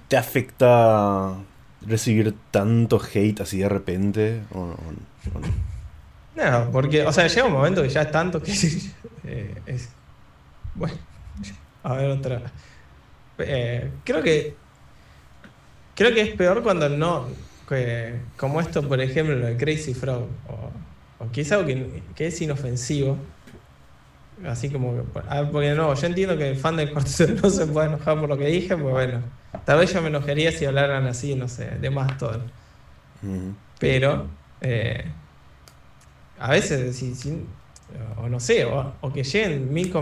[SPEAKER 1] te afecta recibir tanto hate así de repente? ¿O, no?
[SPEAKER 2] porque, o sea, llega un momento que ya es tanto que [LAUGHS] eh, es. Bueno, [LAUGHS] a ver otra. Eh, creo que. Creo que es peor cuando no. como esto, por ejemplo, lo de Crazy Frog. O, o quizá algo que, que es inofensivo Así como que, porque no, yo entiendo que el fan del cuarteto no se puede enojar por lo que dije, pues bueno, tal vez yo me enojaría si hablaran así, no sé, de más todo. Pero, eh, a veces, si, o no sé, o, que lleguen mil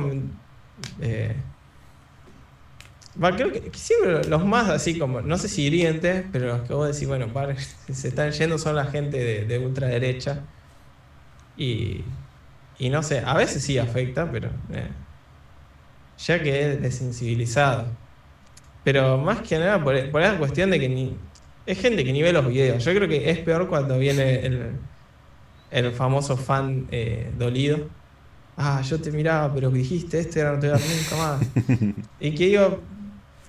[SPEAKER 2] eh, creo que, siempre los más así como, no sé si hirientes, pero los que vos decís, bueno, [LAUGHS] se están yendo son la gente de, de ultraderecha. Y, y no sé, a veces sí afecta, pero eh, ya que es desensibilizado. Pero más que nada por, por la cuestión de que ni, es gente que ni ve los videos. Yo creo que es peor cuando viene el, el famoso fan eh, dolido. Ah, yo te miraba, pero dijiste esto y ahora no te voy a dar nunca más. [LAUGHS] y que yo,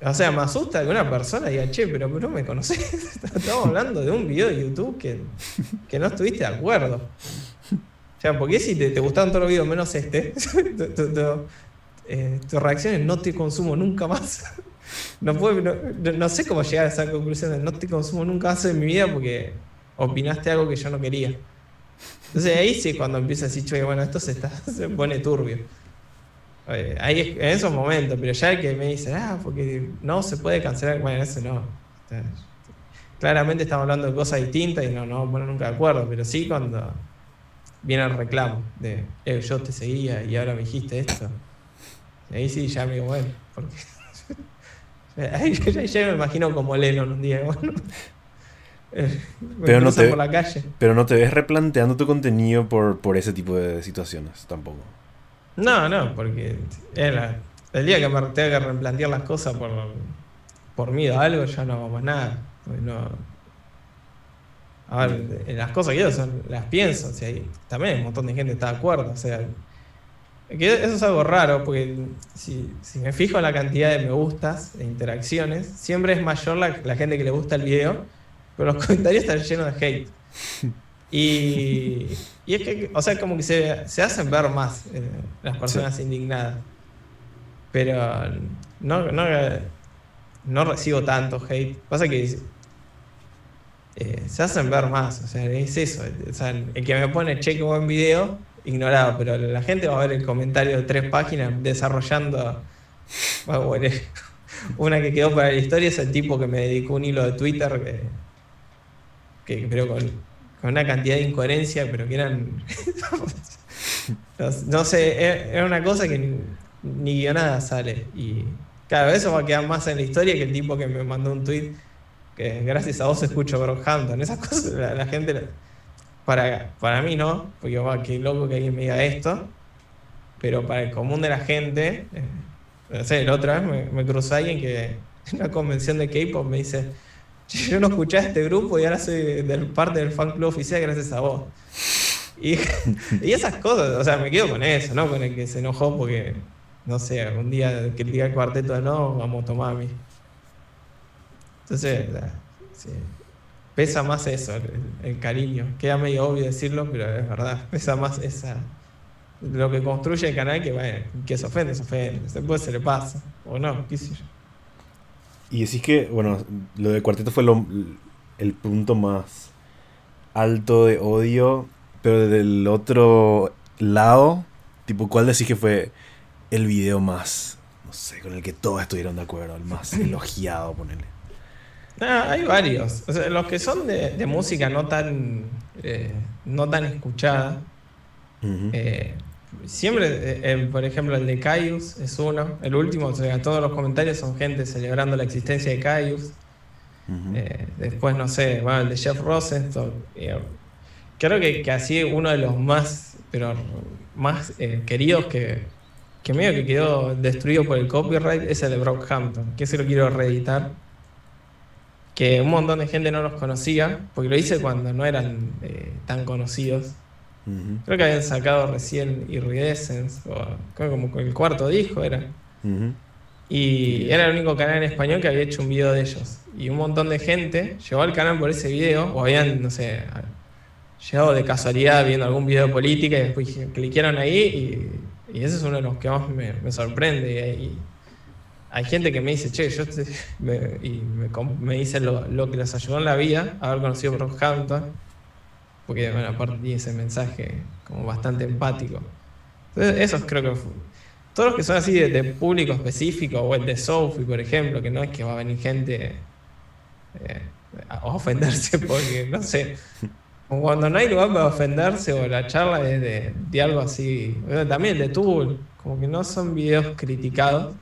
[SPEAKER 2] o sea, me asusta que una persona diga, che, pero, no me conoces. [LAUGHS] Estamos hablando de un video de YouTube que, que no estuviste de acuerdo. O sea, porque si te, te gustaban todos los videos menos este, [LAUGHS] eh, tu, reacción es no te consumo nunca más. [LAUGHS] No, no, sé cómo llegar a esa conclusión de no te consumo nunca más en mi vida porque opinaste algo que yo no quería. Entonces ahí sí cuando empieza a decir, bueno, esto se, está, [LAUGHS] se pone turbio. Eh, ahí en esos momentos, pero ya el que me dice, ah, porque no se puede cancelar, bueno, eso no. Claramente estamos hablando de cosas distintas y no nos vamos a poner nunca de acuerdo, pero sí cuando viene el reclamo de eh, yo te seguía y ahora me dijiste esto. Y ahí sí ya me digo, bueno, porque. ahí [LAUGHS] ya, me imagino como Lennon un día, [LAUGHS] bueno.
[SPEAKER 1] Eh, pero no, te, por la calle. pero no te ves replanteando tu contenido por, por ese tipo de situaciones tampoco.
[SPEAKER 2] No, no, porque el día que me tenga que replantear las cosas por, por miedo a algo, ya no hago más nada. No, a ver, las cosas que yo son, las pienso, o sea, también un montón de gente está de acuerdo, o sea, que eso es algo raro, porque si, me fijo en la cantidad de me gustas, de interacciones, siempre es mayor la, gente que le gusta el video, pero los [LAUGHS] comentarios están llenos de hate. Y, y es que, o sea, como que se, se hacen ver más eh, las personas indignadas. Pero no, no, no recibo tanto hate. Pasa que eh, se hacen ver más. O sea, es eso. O sea, el que me pone cheque buen video, ignorado, pero la gente va a ver el comentario de tres páginas desarrollando. [LAUGHS] Una que quedó para la historia es el tipo que me dedicó un hilo de Twitter que, pero con, una cantidad de incoherencia, pero que eran. [LAUGHS] no, sé, es una cosa que ni, ni guionada sale. Y vez eso va a quedar más en la historia que el tipo que me mandó un tweet gracias a vos escucho Brockhampton. Esas [LAUGHS] cosas la, gente, para, para mí no, porque va, qué loco que alguien me diga esto, pero para el común de la gente, eh, no sé, la otra vez me, cruzó alguien que en una convención de K-pop me dice, yo no escuché a este grupo y ahora soy parte del fan club oficial gracias a vos. Y, [LAUGHS] y, esas cosas, o sea, me quedo con eso, ¿no? Con el que se enojó porque, no sé, un día que el cuarteto de no, vamos a tomar a mí. Entonces, sí. pesa más eso, el, cariño. Queda medio obvio decirlo, pero es verdad, pesa más esa lo que construye el canal que, bueno, que se ofende, se ofende, después se le pasa, o no, qué sé yo.
[SPEAKER 1] Y decís que, bueno, lo de cuarteto fue lo, el punto más alto de odio, pero del otro lado, tipo, ¿cuál decís que fue el video más, no sé, con el que todos estuvieron de acuerdo, el más [LAUGHS] elogiado, ponele?
[SPEAKER 2] Ah, hay varios. O sea, los que son de, música no tan, eh, no tan escuchada. Eh, siempre, eh, por ejemplo, el de Caius es uno. El último, o sea, todos los comentarios son gente celebrando la existencia de Caius. después, no sé, bueno, el de Jeff Rosenstock. creo que, que, así uno de los más, pero más queridos que, que medio que quedó destruido por el copyright es el de Brockhampton, que se lo quiero reeditar que un montón de gente no los conocía, porque lo hice cuando no eran eh, tan conocidos. Creo que habían sacado recién Iridescence, o creo como el cuarto disco era. Y era el único canal en español que había hecho un video de ellos. Y un montón de gente llegó al canal por ese video, o habían, no sé, llegado de casualidad viendo algún video de política y después cliquearon ahí y, y ese es uno de los que más me, me sorprende. Y, hay gente que me dice, che, yo [LAUGHS] me, y me, dice lo, que les ayudó en la vida, haber conocido Brockhampton, porque bueno, aparte tiene ese mensaje como bastante empático. Entonces, esos creo que todos los que son así de, público específico, o el de Sophie, por ejemplo, que no es que va a venir gente eh, a ofenderse [LAUGHS] porque, no sé, cuando no hay lugar para ofenderse o la charla es de, de algo así, también de Tool, como que no son videos criticados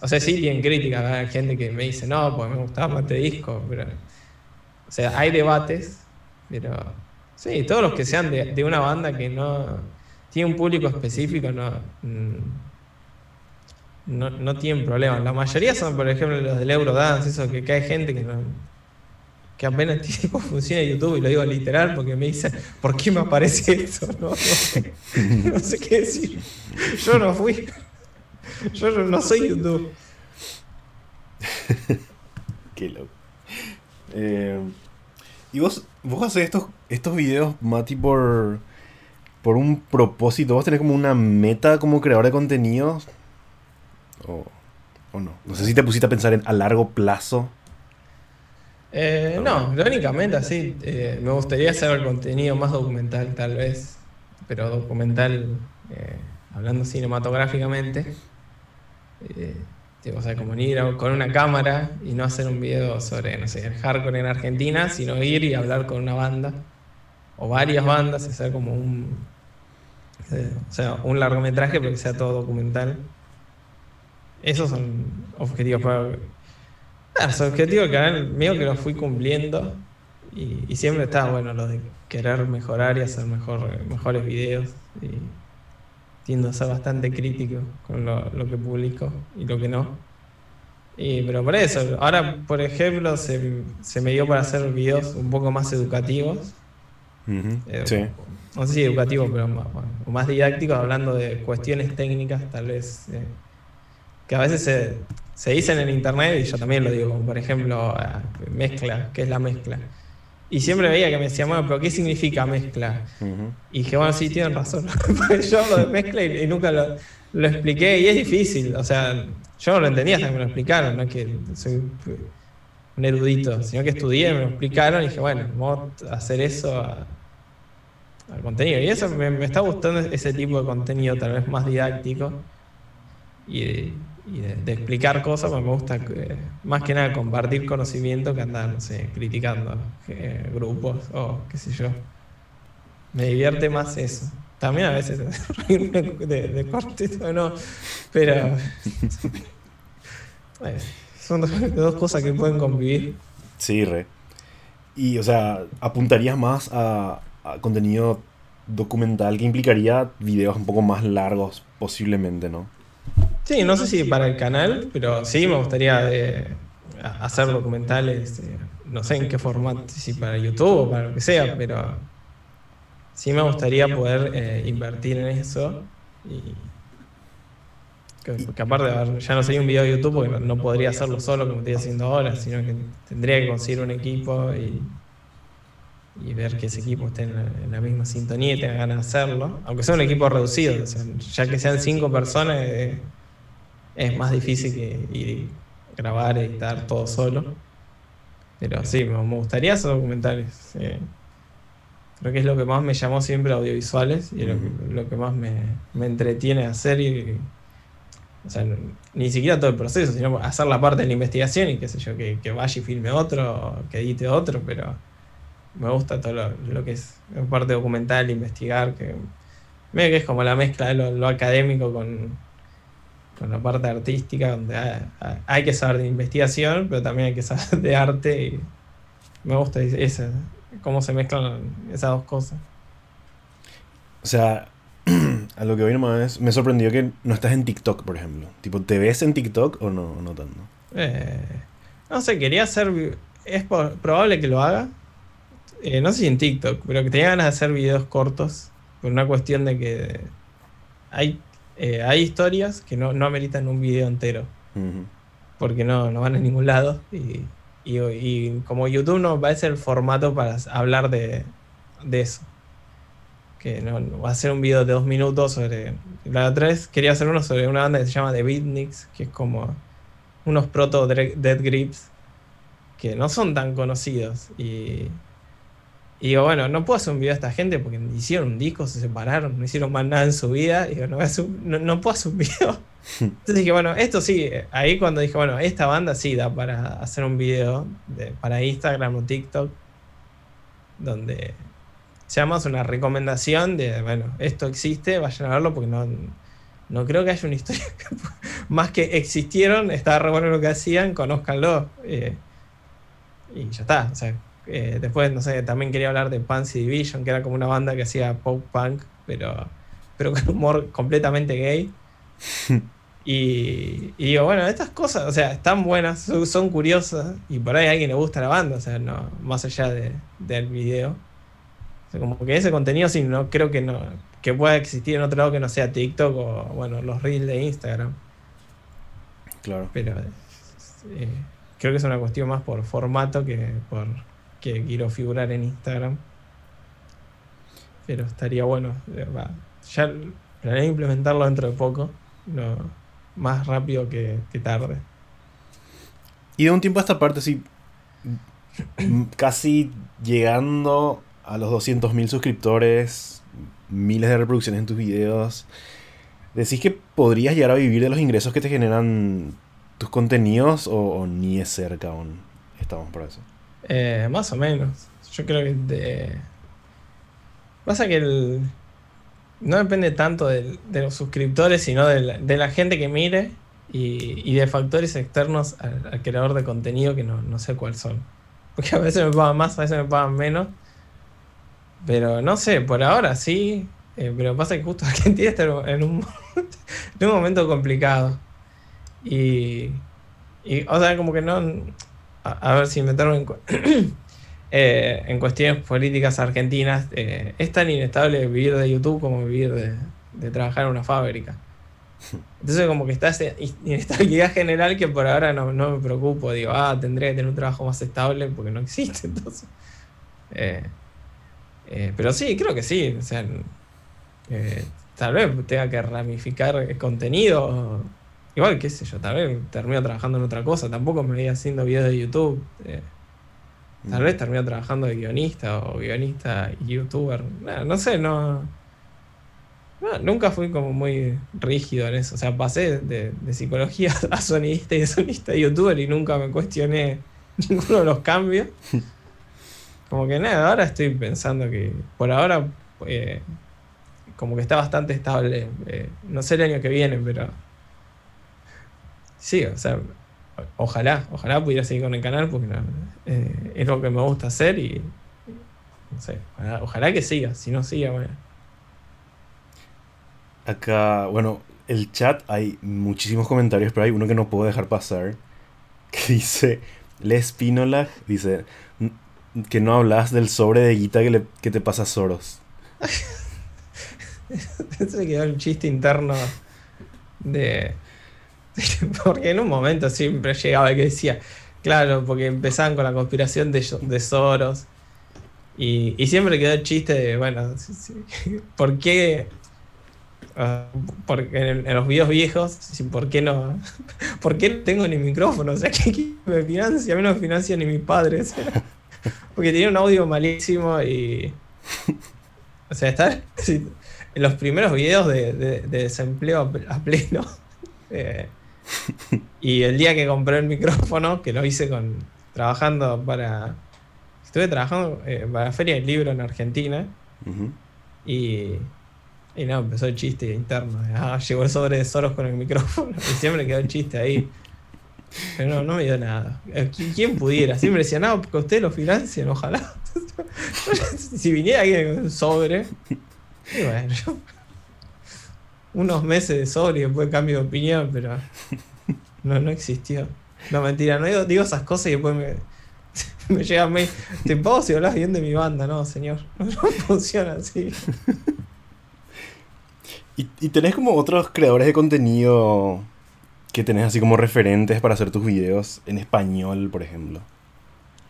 [SPEAKER 2] o sea, sí tienen críticas, hay gente que me dice, no, pues me gustaba más este disco, pero... O sea, hay debates, pero... Sí, todos los que sean de, una banda que no tiene un público específico no, mm, no, no tienen problema. La mayoría son, por ejemplo, los del Eurodance, eso que cae gente que no, que apenas [LAUGHS] tiene cómo funciona YouTube, y lo digo literal porque me dicen, ¿por qué me aparece esto? No, no, [LAUGHS] no sé qué decir. Yo no fui. Yo no soy YouTube. [LAUGHS]
[SPEAKER 1] Qué loco. Eh, ¿Y vos, vos haces estos, estos videos, Mati, por, por un propósito? ¿Vos tenés como una meta como creador de contenido? ¿O, o no? No sé si te pusiste a pensar en a largo plazo.
[SPEAKER 2] Eh, no, la única meta, sí. Eh, me gustaría hacer el contenido más documental, tal vez. Pero documental, hablando cinematográficamente. Eh, o sea, como ir con una cámara y no hacer un video sobre, no sé, el hardcore en Argentina, sino ir y hablar con una banda o varias bandas, hacer como un, eh, o sea, un largometraje, pero que sea todo documental. Esos son objetivos para... Ah, los objetivos del canal mío que los fui cumpliendo y, siempre está bueno lo de querer mejorar y hacer mejor, mejores videos. Y, tiendo a ser bastante crítico con lo, que publico y lo que no. Y, pero por eso, ahora por ejemplo se, se me dio para hacer videos un poco más educativos. Eh, no sé si educativos, pero más, más didácticos, hablando de cuestiones técnicas, tal vez, eh, que a veces se, se dicen en internet, y yo también lo digo, como por ejemplo, mezcla, ¿qué es la mezcla? Y siempre veía que me decía, bueno, pero ¿qué significa mezcla? Y dije, bueno, sí, tienen razón. [LAUGHS] yo hablo de mezcla y, nunca lo, lo, expliqué y es difícil. O sea, yo no lo entendía hasta que me lo explicaron, no es que soy un erudito, sino que estudié, me lo explicaron y dije, bueno, vamos a hacer eso al contenido. Y eso me, me, está gustando ese tipo de contenido, tal vez más didáctico. Y, y de, explicar cosas, porque me gusta eh, más que nada compartir conocimiento que andar, no sé, criticando eh, grupos o qué sé yo. Me divierte más eso. También a veces [LAUGHS] de, de corte, no, pero [LAUGHS] son [LAUGHS] dos, cosas que pueden convivir.
[SPEAKER 1] Sí, re. Y, o sea, apuntarías más a, a contenido documental que implicaría videos un poco más largos, posiblemente, ¿no?
[SPEAKER 2] Sí, no sé si para el canal, pero sí me gustaría eh, hacer documentales, eh, no sé en qué formato, si para YouTube o para lo que sea, pero sí me gustaría poder eh, invertir en eso Que, aparte, ya no sería un video de YouTube porque no, podría hacerlo solo como estoy haciendo ahora, sino que tendría que conseguir un equipo y, y ver que ese equipo esté en la, misma sintonía y tenga ganas de hacerlo. Aunque sea un equipo reducido, ya que sean cinco personas, eh, es más difícil que ir grabar, editar todo solo. Pero sí, me, gustaría hacer documentales. Creo que es lo que más me llamó siempre audiovisuales y lo, que, lo que más me, me entretiene hacer y o sea, ni siquiera todo el proceso, sino hacer la parte de la investigación y qué sé yo, que, que vaya y filme otro, que edite otro, pero me gusta todo lo, que es parte documental, investigar, que que es como la mezcla de lo, académico con, con, la parte artística, donde hay, que saber de investigación, pero también hay que saber de arte y me gusta ese, cómo se mezclan esas dos cosas.
[SPEAKER 1] O sea, [CLEARS THROAT] a lo que voy nomás me sorprendió que no estás en TikTok, por ejemplo. Tipo, ¿te ves en TikTok o no, no tanto?
[SPEAKER 2] Eh, no sé, quería hacer... Es probable que lo haga. Eh, no sé si en TikTok, pero que tenía ganas de hacer videos cortos. Por una cuestión de que hay, eh, hay historias que no, no ameritan un video entero. Porque no, no van a ningún lado. Y, y, y, como YouTube no va a ser el formato para hablar de, de eso que no, va a hacer un video de dos minutos sobre... La otra vez quería hacer uno sobre una banda que se llama The Beatniks, que es como unos proto Dead Grips que no son tan conocidos. Y, y digo, bueno, no puedo hacer un video de esta gente porque hicieron un disco, se separaron, no hicieron más nada en su vida. Y digo, no, no, puedo hacer un video. [LAUGHS] Entonces dije, bueno, esto sí, ahí cuando dije, bueno, esta banda sí da para hacer un video de, para Instagram o TikTok, donde sea más una recomendación de, bueno, esto existe, vayan a verlo porque no, no creo que haya una historia [LAUGHS] más que existieron, estaba re bueno lo que hacían, conózcanlo. Eh, y ya está. O sea, eh, después, no sé, también quería hablar de Pansy Division, que era como una banda que hacía pop punk, pero, pero con humor completamente gay. [LAUGHS] y, y, digo, bueno, estas cosas, o sea, están buenas, son, curiosas, y por ahí a alguien le gusta la banda, o sea, no, más allá de, del video como que ese contenido sí, no creo que no que pueda existir en otro lado que no sea TikTok o bueno, los reels de Instagram.
[SPEAKER 1] Claro.
[SPEAKER 2] Pero eh, creo que es una cuestión más por formato que por que quiero figurar en Instagram. Pero estaría bueno. Ya planeo implementarlo dentro de poco. Más rápido que, tarde.
[SPEAKER 1] Y de un tiempo a esta parte, sí. casi llegando a los 200.000 suscriptores, miles de reproducciones en tus videos, ¿decís que podrías llegar a vivir de los ingresos que te generan tus contenidos o, ni es cerca aún estamos por eso?
[SPEAKER 2] Eh, más o menos. Yo creo que pasa que el... no depende tanto de, los suscriptores, sino de la, gente que mire y, de factores externos al, creador de contenido que no, no sé cuáles son. Porque a veces me pagan más, a veces me pagan menos. Pero no sé, por ahora sí. Eh, pero pasa que justo [LAUGHS] Argentina está en un, [LAUGHS] en un momento complicado. Y, y, o sea, como que no. A, ver si meterlo en, [CLEARS THROAT] eh, en cuestiones políticas argentinas. Eh, es tan inestable vivir de YouTube como vivir de, de trabajar en una fábrica. [LAUGHS] Entonces como que está esa inestabilidad general que por ahora no, no, me preocupo. Digo, ah, tendré que tener un trabajo más estable porque no existe. [LAUGHS] Entonces, eh, eh, pero sí, creo que sí. O sea, eh, tal vez tenga que ramificar el contenido. Igual, qué sé yo, tal vez termino trabajando en otra cosa. Tampoco me voy haciendo videos de YouTube. Eh, tal vez termino trabajando de guionista o guionista y youtuber. No, sé, no, Nunca fui como muy rígido en eso. O sea, pasé de, de psicología [LAUGHS] a sonidista y de sonista a youtuber y nunca me cuestioné [LAUGHS] ninguno de los cambios. Como que nada, ahora estoy pensando que por ahora eh, como que está bastante estable. Eh, no sé el año que viene, pero sí, o sea, ojalá, ojalá pudiera seguir con el canal porque eh, es lo que me gusta hacer y no sé, ojalá, que siga, si no siga, bueno.
[SPEAKER 1] Acá, bueno, el chat hay muchísimos comentarios, pero hay uno que no puedo dejar pasar. Que [LAUGHS] dice, Les Pinola, dice, que no hablas del sobre de guita que, le, que te pasa Soros. [LAUGHS]
[SPEAKER 2] Se quedó un chiste interno de. [LAUGHS] Porque en un momento siempre llegaba el que decía, claro, porque empezaban con la conspiración de, de Soros. Y, y siempre quedó el chiste de, bueno, [LAUGHS] ¿por qué Ah, porque en, los videos viejos, ¿por qué no? [LAUGHS] ¿Por qué tengo ni micrófono? O sea, que me financia? A mí no me financia ni mis padres. porque tenía un audio malísimo y. O sea, estar en los primeros videos de, desempleo a pleno. Eh, y el día que compré el micrófono, que lo hice con trabajando para. Estuve trabajando eh, para la Feria del Libro en Argentina. Y y no, empezó el chiste interno. Ah, llegó el sobre de Soros con el micrófono. [LAUGHS] Y siempre quedó el chiste ahí. Pero no, no me dio nada. Eh, ¿Quién pudiera? Siempre decía, no, porque ustedes lo financian, ojalá. [LAUGHS] si viniera alguien con un sobre. Y bueno, yo. Unos meses de sobre y después cambio de opinión, pero. No, no existió. No, mentira, no digo, digo esas cosas y después me. [LAUGHS] Me llega a mí. Te puedo si hablas bien de mi banda, no, señor. [LAUGHS] No funciona así.
[SPEAKER 1] ¿Y, tenés como otros creadores de contenido que tenés así como referentes para hacer tus videos en español, por ejemplo?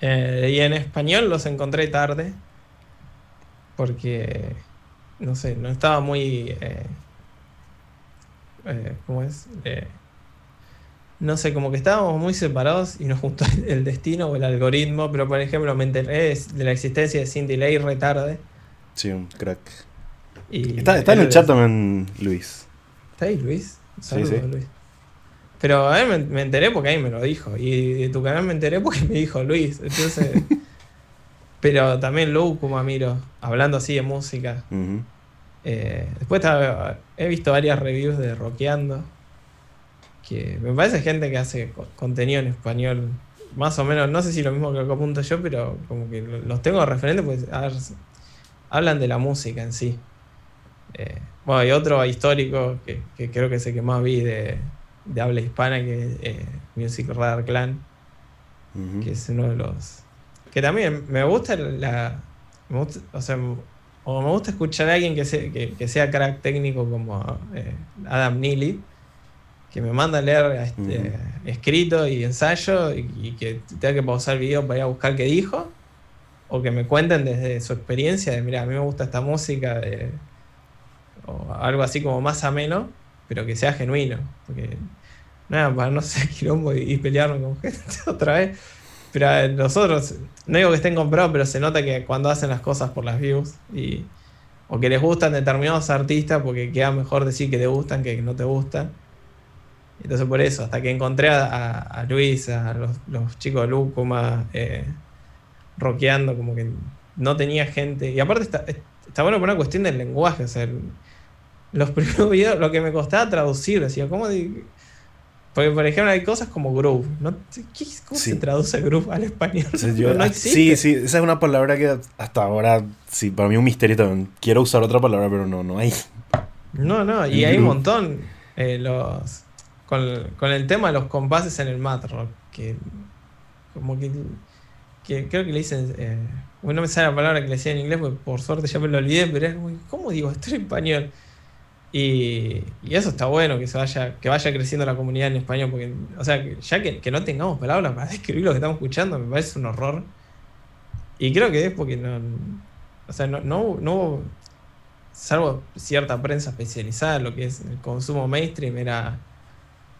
[SPEAKER 2] Eh, y en español los encontré tarde. Porque, no sé, no estaba muy... Eh, eh, ¿Cómo es? no sé, como que estábamos muy separados y nos juntó [LAUGHS] el destino o el algoritmo, pero por ejemplo me enteré de la existencia de Cindy Lay retarde.
[SPEAKER 1] Sí, un crack está, en el chat también Luis.
[SPEAKER 2] ¿Está ahí Luis? Saludos, Luis. Pero a él me, enteré porque ahí me lo dijo. Y de tu canal me enteré porque me dijo Luis. Entonces. [LAUGHS] pero también Lu, como miro, hablando así de música. Eh, después he visto varias reviews de Rockeando. Que me parece gente que hace contenido en español. Más o menos, no sé si lo mismo que apunto yo, pero como que los tengo de referente, pues hablan de la música en sí. Eh, bueno, hay otro histórico que, creo que es el que más vi de, habla hispana, que es eh, Music Radar Clan, que es uno de los... Que también me gusta la... o sea, o me gusta escuchar a alguien que, que, sea crack técnico como eh, Adam Neely, que me manda a leer este, escrito y ensayo y, que tenga que pausar el video para ir a buscar qué dijo, o que me cuenten desde su experiencia de, mira, a mí me gusta esta música, de, o algo así como más ameno, pero que sea genuino. Porque, nada, para no ser quilombo y, pelearme con gente [LAUGHS] otra vez. Pero nosotros, no digo que estén comprados, pero se nota que cuando hacen las cosas por las views y, o que les gustan determinados artistas, porque queda mejor decir que te gustan que no te gustan. Entonces por eso, hasta que encontré a, Luis, a los, chicos de Lúcuma, eh, rockeando, como que no tenía gente. Y aparte está, está bueno por una cuestión del lenguaje. O sea, los [LAUGHS] primeros videos, lo que me costaba traducir, decía, ¿cómo? Porque, por ejemplo, hay cosas como groove. ¿no? ¿Cómo se traduce groove al español? [LAUGHS]
[SPEAKER 1] Sí, sí, esa es una palabra que hasta ahora, sí, para mí es un misterio también. Quiero usar otra palabra, pero no, no hay.
[SPEAKER 2] No, no, y hay un montón. Eh, los, con, el tema de los compases en el mat rock, que como que, creo que le dicen... Eh, bueno, no me sale la palabra que le decía en inglés, porque por suerte ya me lo olvidé, pero es, ¿cómo digo esto en español? Y, eso está bueno, que se vaya, que vaya creciendo la comunidad en español, porque, o sea, ya que, no tengamos palabras para [LAUGHS] describir lo que estamos escuchando, me parece un horror. Y creo que es porque no, o sea, no, no, hubo, salvo cierta prensa especializada lo que es el consumo mainstream, era,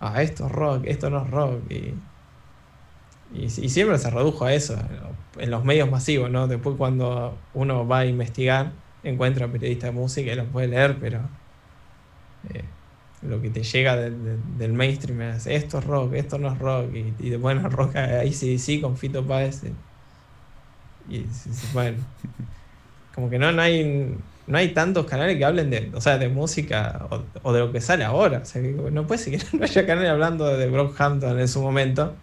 [SPEAKER 2] ah, esto es rock, esto no es rock. Y, y, siempre se redujo a eso, en los medios masivos, ¿no? Después cuando uno va a investigar, encuentra periodistas de música y los puede leer, pero eh, lo que te llega del mainstream es esto es rock, esto no es rock, y, y después [LAUGHS] en rock ahí sí, sí, con Fito Páez. Eh, y, bueno, [LAUGHS] como que no, no hay no hay tantos canales que hablen de, o sea, de música o, de lo que sale ahora. O sea, no puede ser que [LAUGHS] no haya canales hablando de Brockhampton en su momento.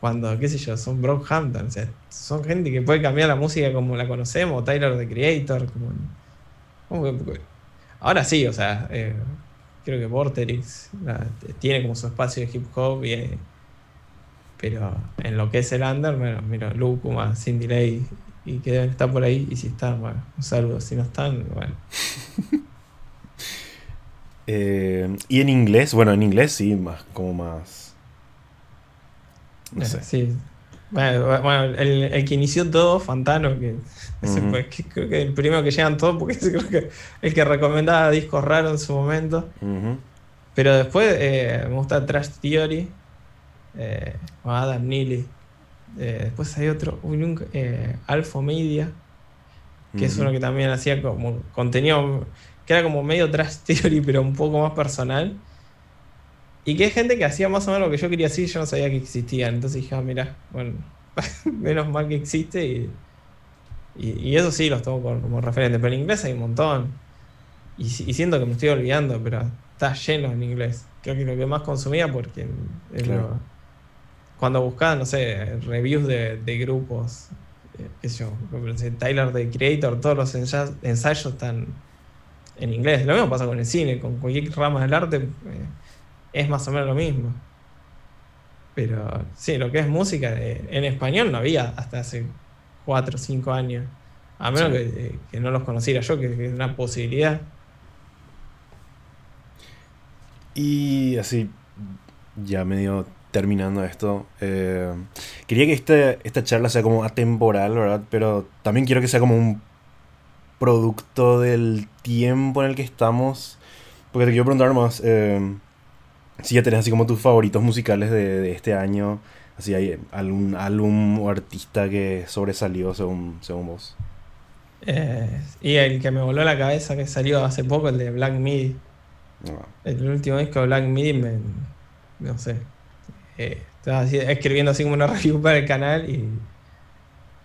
[SPEAKER 2] Cuando, qué sé yo, son Brockhampton. O sea, son gente que puede cambiar la música como la conocemos, Tyler the Creator. Como, Ahora sí, o sea, eh, creo que Vorterix tiene como su espacio de hip hop, eh, pero en lo que es el under, bueno, mira, Lucuma, Cindy Lay, y que deben estar por ahí, y si están, bueno, un saludo, si no están, bueno. [LAUGHS]
[SPEAKER 1] Eh, y en inglés, bueno, en inglés sí, más como más. No sé.
[SPEAKER 2] Sí. Bueno, bueno, el, el que inició todo, Fantano, que, fue, creo que el primero que llegan todos, porque [LAUGHS] creo que el que recomendaba discos raros en su momento. Pero después eh, me gusta Trash Theory, eh, Adam Neely. Eh, después hay otro, eh, Alpha Media, que es uno que también hacía como contenido que era como medio Trash Theory, pero un poco más personal. Y que hay gente que hacía más o menos lo que yo quería hacer y yo no sabía que existían. Entonces dije, ah, mira, bueno, [LAUGHS] menos mal que existe y, y, y eso sí los tomo como, como referente. Pero en inglés hay un montón. Y, y siento que me estoy olvidando, pero está lleno en inglés. Creo que lo que más consumía porque es
[SPEAKER 1] Claro.
[SPEAKER 2] lo- cuando buscaba, no sé, reviews de, de grupos, eh, qué sé yo, Tyler the Creator, todos los ensa- ensayos están en inglés. Lo mismo pasa con el cine, con cualquier rama del arte eh, es más o menos lo mismo. Pero sí, lo que es música eh, en español no había hasta hace 4 o 5 años. A menos
[SPEAKER 1] Sí.
[SPEAKER 2] que, eh, que no los conociera yo, que, que es una posibilidad.
[SPEAKER 1] Y así, ya medio terminando esto, eh, quería que este- esta charla sea como atemporal, ¿verdad? Pero también quiero que sea como un producto del tiempo en el que estamos. Porque te quiero preguntar más, eh, si ya tenés así como tus favoritos musicales de, de este año, así hay algún álbum o artista que sobresalió según, según vos.
[SPEAKER 2] Eh, y el que me voló la cabeza que salió hace poco, el de Black Midi.
[SPEAKER 1] No.
[SPEAKER 2] El último disco de Black Midi me. No sé. eh, estaba así- escribiendo así como una review para el canal y.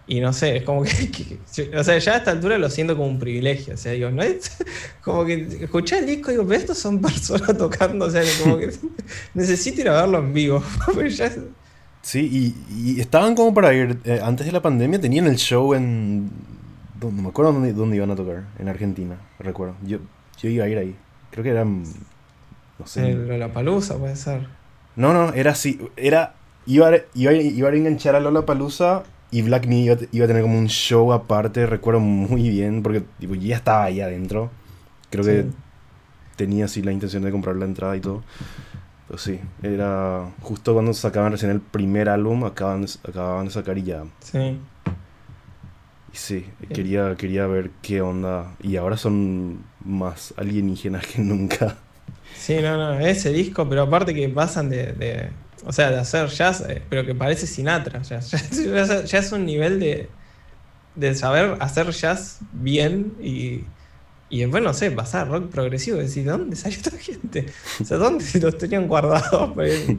[SPEAKER 2] Y no sé, es como [LAUGHS] que, que- O sea, ya a esta altura lo siento como un privilegio. O sea, digo, no es. [LAUGHS] Como que escuché el disco y digo, pero estos son [LAUGHS] personas tocando. O sea, como que. Necesito ir a verlo en vivo. Ya
[SPEAKER 1] Sí, y, y estaban como para ir, eh, antes de la pandemia tenían el show en... No me acuerdo dónde, dónde iban a tocar, en Argentina, recuerdo. Yo, yo iba a ir ahí. Creo que era... mm, No sé.
[SPEAKER 2] el Lollapalooza puede ser.
[SPEAKER 1] No, no, era así. Era. Iba iba, iba a enganchar a Lollapalooza y Black Midi iba, a te- iba a tener como un show aparte, recuerdo muy bien, porque tipo, ya estaba ahí adentro. Creo que tenía así la intención de comprar la entrada y todo. Pero sí, era justo cuando sacaban recién el primer álbum, acaban acababan de sacar y ya.
[SPEAKER 2] Sí.
[SPEAKER 1] Y sí, quería, quería ver qué onda. Y ahora son más alienígenas que nunca.
[SPEAKER 2] Sí, no, no, ese disco, pero aparte que pasan de, de- o sea, de hacer jazz, eh, pero que parece Sinatra, [LAUGHS] ya, ya- ya- es un nivel de, de saber hacer jazz bien y, y después, no sé, pasar rock progresivo, decir, ¿de dónde salió esta gente? O sea, ¿dónde [LAUGHS] los tenían guardados? [LAUGHS]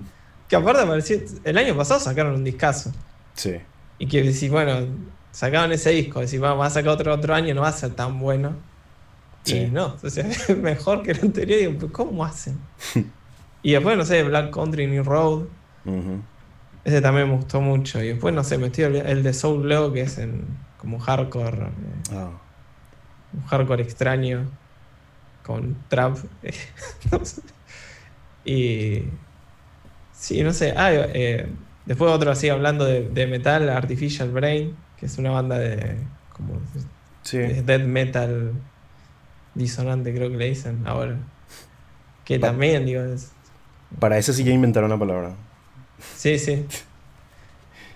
[SPEAKER 2] Que aparte parecía, el año pasado sacaron un discazo
[SPEAKER 1] Sí,
[SPEAKER 2] y que decís, bueno, sacaron ese disco, decís, vamos a sacar otro otro año, no va a ser tan bueno.
[SPEAKER 1] Sí.
[SPEAKER 2] Y no, o sea, es mejor que el anterior. Digo, "¿Pero ¿cómo hacen? Y después, no sé, Black Country New Road. Ese también me gustó mucho. Y después, no sé, me estoy olvidando. El de Soul Glow, que es en como hardcore. eh,
[SPEAKER 1] ah,
[SPEAKER 2] un hardcore extraño. Con trap. [LAUGHS] No sé. y. Sí, no sé. Ah, eh, después otro así hablando de, de metal, Artificial Brain, que es una banda de. como
[SPEAKER 1] sí.
[SPEAKER 2] death metal disonante, creo que le dicen ahora. Que también, digo, es-
[SPEAKER 1] Para ese sí ya inventaron la palabra.
[SPEAKER 2] sí, sí.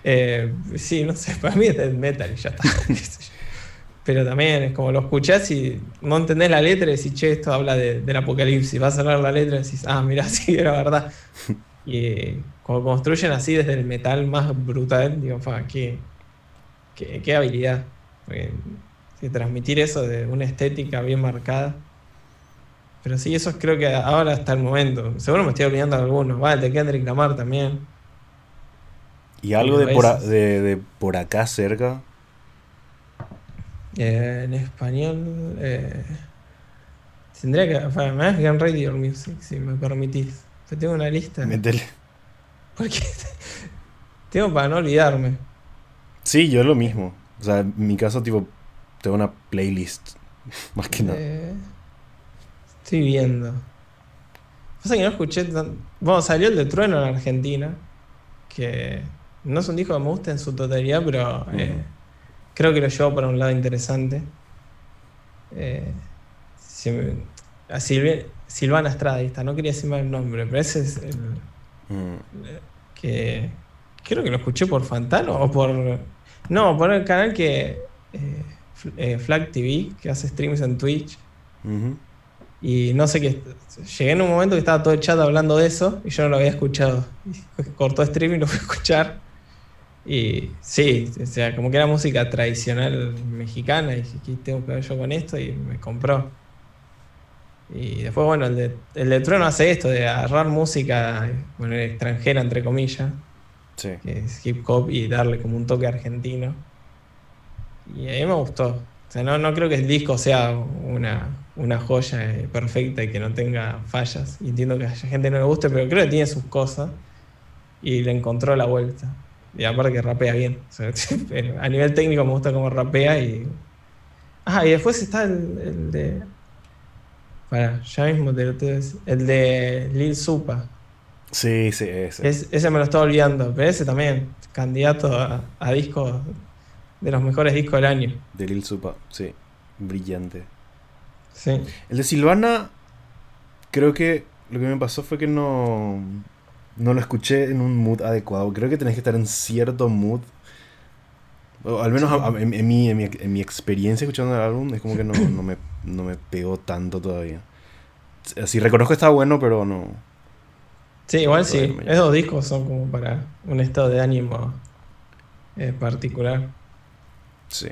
[SPEAKER 2] Eh, sí, no sé, [LAUGHS] para mí es death metal y ya está. [LAUGHS] Pero también es como lo escuchás y no entendés la letra y decís, che, esto habla de- del apocalipsis. Vas a leer la letra y decís, ah, mira, [LAUGHS] sí, era verdad. Y eh, cuando construyen así desde el metal más brutal, digo, fa, qué, qué, qué habilidad. Porque, transmitir eso de una estética bien marcada. Pero sí, eso es creo que ahora hasta el momento. Seguro me estoy olvidando de algunos. Va, el de Kendrick Lamar también.
[SPEAKER 1] Y algo de por, a- de, de por acá cerca.
[SPEAKER 2] Eh, en español. eh, tendría que. Bueno, me das Gun Radio Music, si me permitís. Yo tengo una lista.
[SPEAKER 1] Métele.
[SPEAKER 2] Porque tengo para no olvidarme.
[SPEAKER 1] Sí, yo lo mismo. O sea, en mi caso, tipo, tengo una playlist. [LAUGHS] Más que nada.
[SPEAKER 2] Eh, estoy viendo. Pasa que no escuché tan... Bueno, salió el de Trueno en Argentina. Que no es un disco que me gusta en su totalidad, pero eh, creo que lo llevó para un lado interesante. Eh, si me- a Silvana Estrada, está, no quería decir mal el nombre, pero ese es el. Mm. que creo que lo escuché por Fantano o por. No, por el canal que. Eh, Flag TV, que hace streams en Twitch. Y no sé qué. Llegué en un momento que estaba todo el chat hablando de eso y yo no lo había escuchado. [LAUGHS] cortó stream y lo fui a escuchar. Y sí, o sea, como que era música tradicional mexicana. Y dije, ¿qué tengo que ver yo con esto? Y me compró. Y después, bueno, el de, el de Trueno hace esto, de agarrar música bueno, extranjera, entre comillas. Que es hip hop y darle como un toque argentino. Y a mí me gustó. O sea, no, no creo que el disco sea una, una joya eh, perfecta y que no tenga fallas. Y entiendo que a gente no le guste, pero creo que tiene sus cosas. Y le encontró la vuelta. Y aparte que rapea bien. [LAUGHS] a nivel técnico me gusta cómo rapea y. Ah, y después está el, de. Para, ya mismo te lo El de Lil Supa.
[SPEAKER 1] Sí, sí, ese.
[SPEAKER 2] ese me lo estaba olvidando, pero ese también, candidato a, a disco de los mejores discos del año.
[SPEAKER 1] De Lil Supa, sí, brillante.
[SPEAKER 2] Sí.
[SPEAKER 1] El de Silvana, creo que lo que me pasó fue que no, no lo escuché en un mood adecuado. Creo que tenés que estar en cierto mood. O al menos en, mi, en, mi, experiencia escuchando el álbum, es como que no, [CLEARS THROAT] no, me, no me pegó tanto todavía. Así reconozco que está bueno, pero no.
[SPEAKER 2] Sí, igual sí. Esos discos son como para un estado de ánimo eh, particular.
[SPEAKER 1] Sí.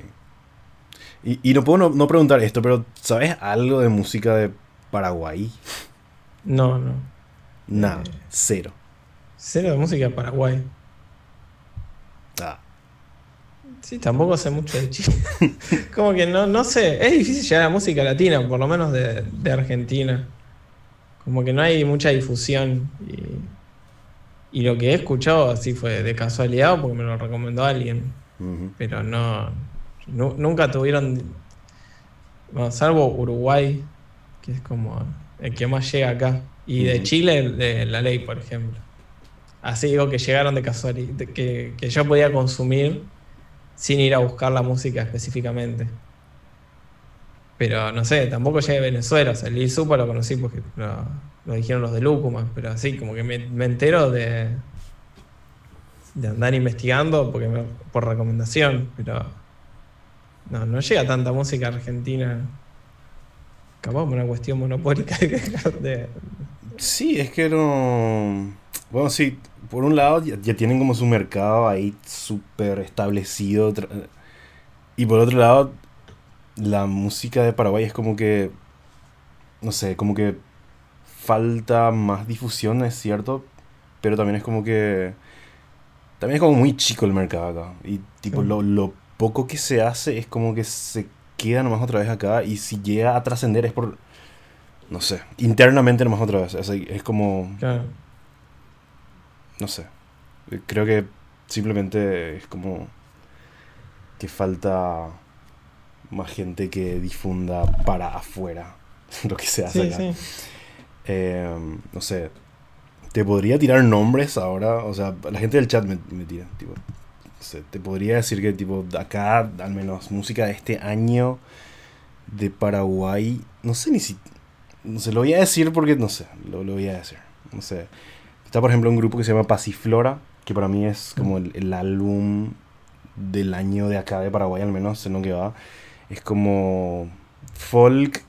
[SPEAKER 1] Y, no puedo no, preguntar esto, pero ¿sabes algo de música de Paraguay?
[SPEAKER 2] No, no.
[SPEAKER 1] Nada, eh, cero.
[SPEAKER 2] Cero de música de Paraguay.
[SPEAKER 1] Ah.
[SPEAKER 2] Sí, tampoco sé mucho de Chile. [LAUGHS] Como que no, no sé. Es difícil llegar a música latina, por lo menos de, Argentina. Como que no hay mucha difusión. Y, y, lo que he escuchado así fue de casualidad porque me lo recomendó alguien. Pero no, Nunca tuvieron. Bueno, salvo Uruguay, que es como el que más llega acá. Y de Chile, de la ley, por ejemplo. Así digo que llegaron de casualidad, que, que, yo podía consumir sin ir a buscar la música específicamente. Pero no sé, tampoco llegué a Venezuela. O sea, el Supa lo conocí porque lo, dijeron los de Lúcuma. Pero así, como que me, me entero de, de andar investigando porque por recomendación. Pero no, no llega tanta música argentina. Capaz una cuestión monopólica de,
[SPEAKER 1] Sí, es que no. Bueno, sí, por un lado ya, tienen como su mercado ahí súper establecido. Y por otro lado, la música de Paraguay es como que. No sé, como que falta más difusión, es cierto. Pero también es como que. También es como muy chico el mercado acá. Y tipo, lo, lo poco que se hace es como que se queda nomás otra vez acá y si llega a trascender es por, no sé, internamente nomás otra vez. Es, como... No sé. Creo que simplemente es como que falta más gente que difunda para afuera [LAUGHS] lo que se hace acá. Em, no sé. Te podría tirar nombres ahora. O sea, la gente del chat me, me tira. Tipo, te podría decir que tipo acá, al menos música de este año de Paraguay, no sé ni si... No sé, lo voy a decir porque no sé, lo, lo voy a decir. No sé. Está por ejemplo un grupo que se llama Pasiflora, que para mí es como el, álbum del año de acá de Paraguay, al menos en lo que va. Es como folk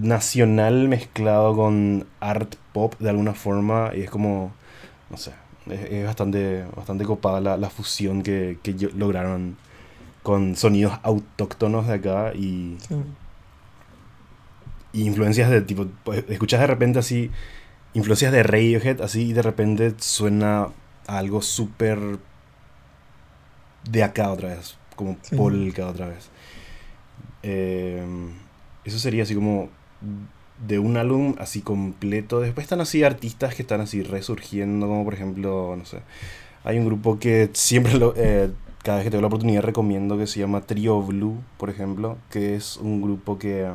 [SPEAKER 1] nacional mezclado con art pop de alguna forma y es como, no sé, es, bastante, bastante copada la, fusión que, lograron con sonidos autóctonos de acá y, influencias de tipo, pues, escuchas de repente así, influencias de Radiohead así y de repente suena algo súper de acá otra vez, como polka otra vez. Eh, eso sería así como de un álbum así completo. Después están así artistas que están así resurgiendo, como por ejemplo, no sé, hay un grupo que siempre, lo, eh, cada vez que tengo la oportunidad recomiendo, que se llama Trio Blue, por ejemplo, que es un grupo que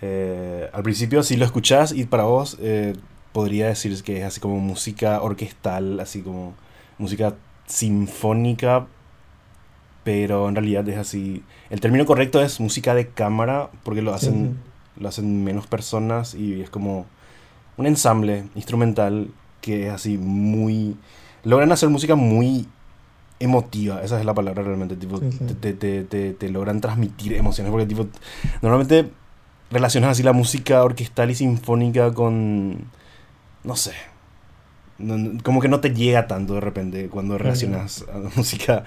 [SPEAKER 1] eh, al principio si lo escuchás y para vos eh, podría decir que es así como música orquestal, así como música sinfónica, pero en realidad es así. El término correcto es música de cámara, porque lo hacen lo hacen menos personas y es como un ensamble instrumental que es así muy... Logran hacer música muy emotiva, esa es la palabra realmente, tipo, te, te, te, te, logran transmitir emociones, porque tipo, normalmente relacionas así la música orquestal y sinfónica con, no sé, como que no te llega tanto de repente cuando relacionas a la música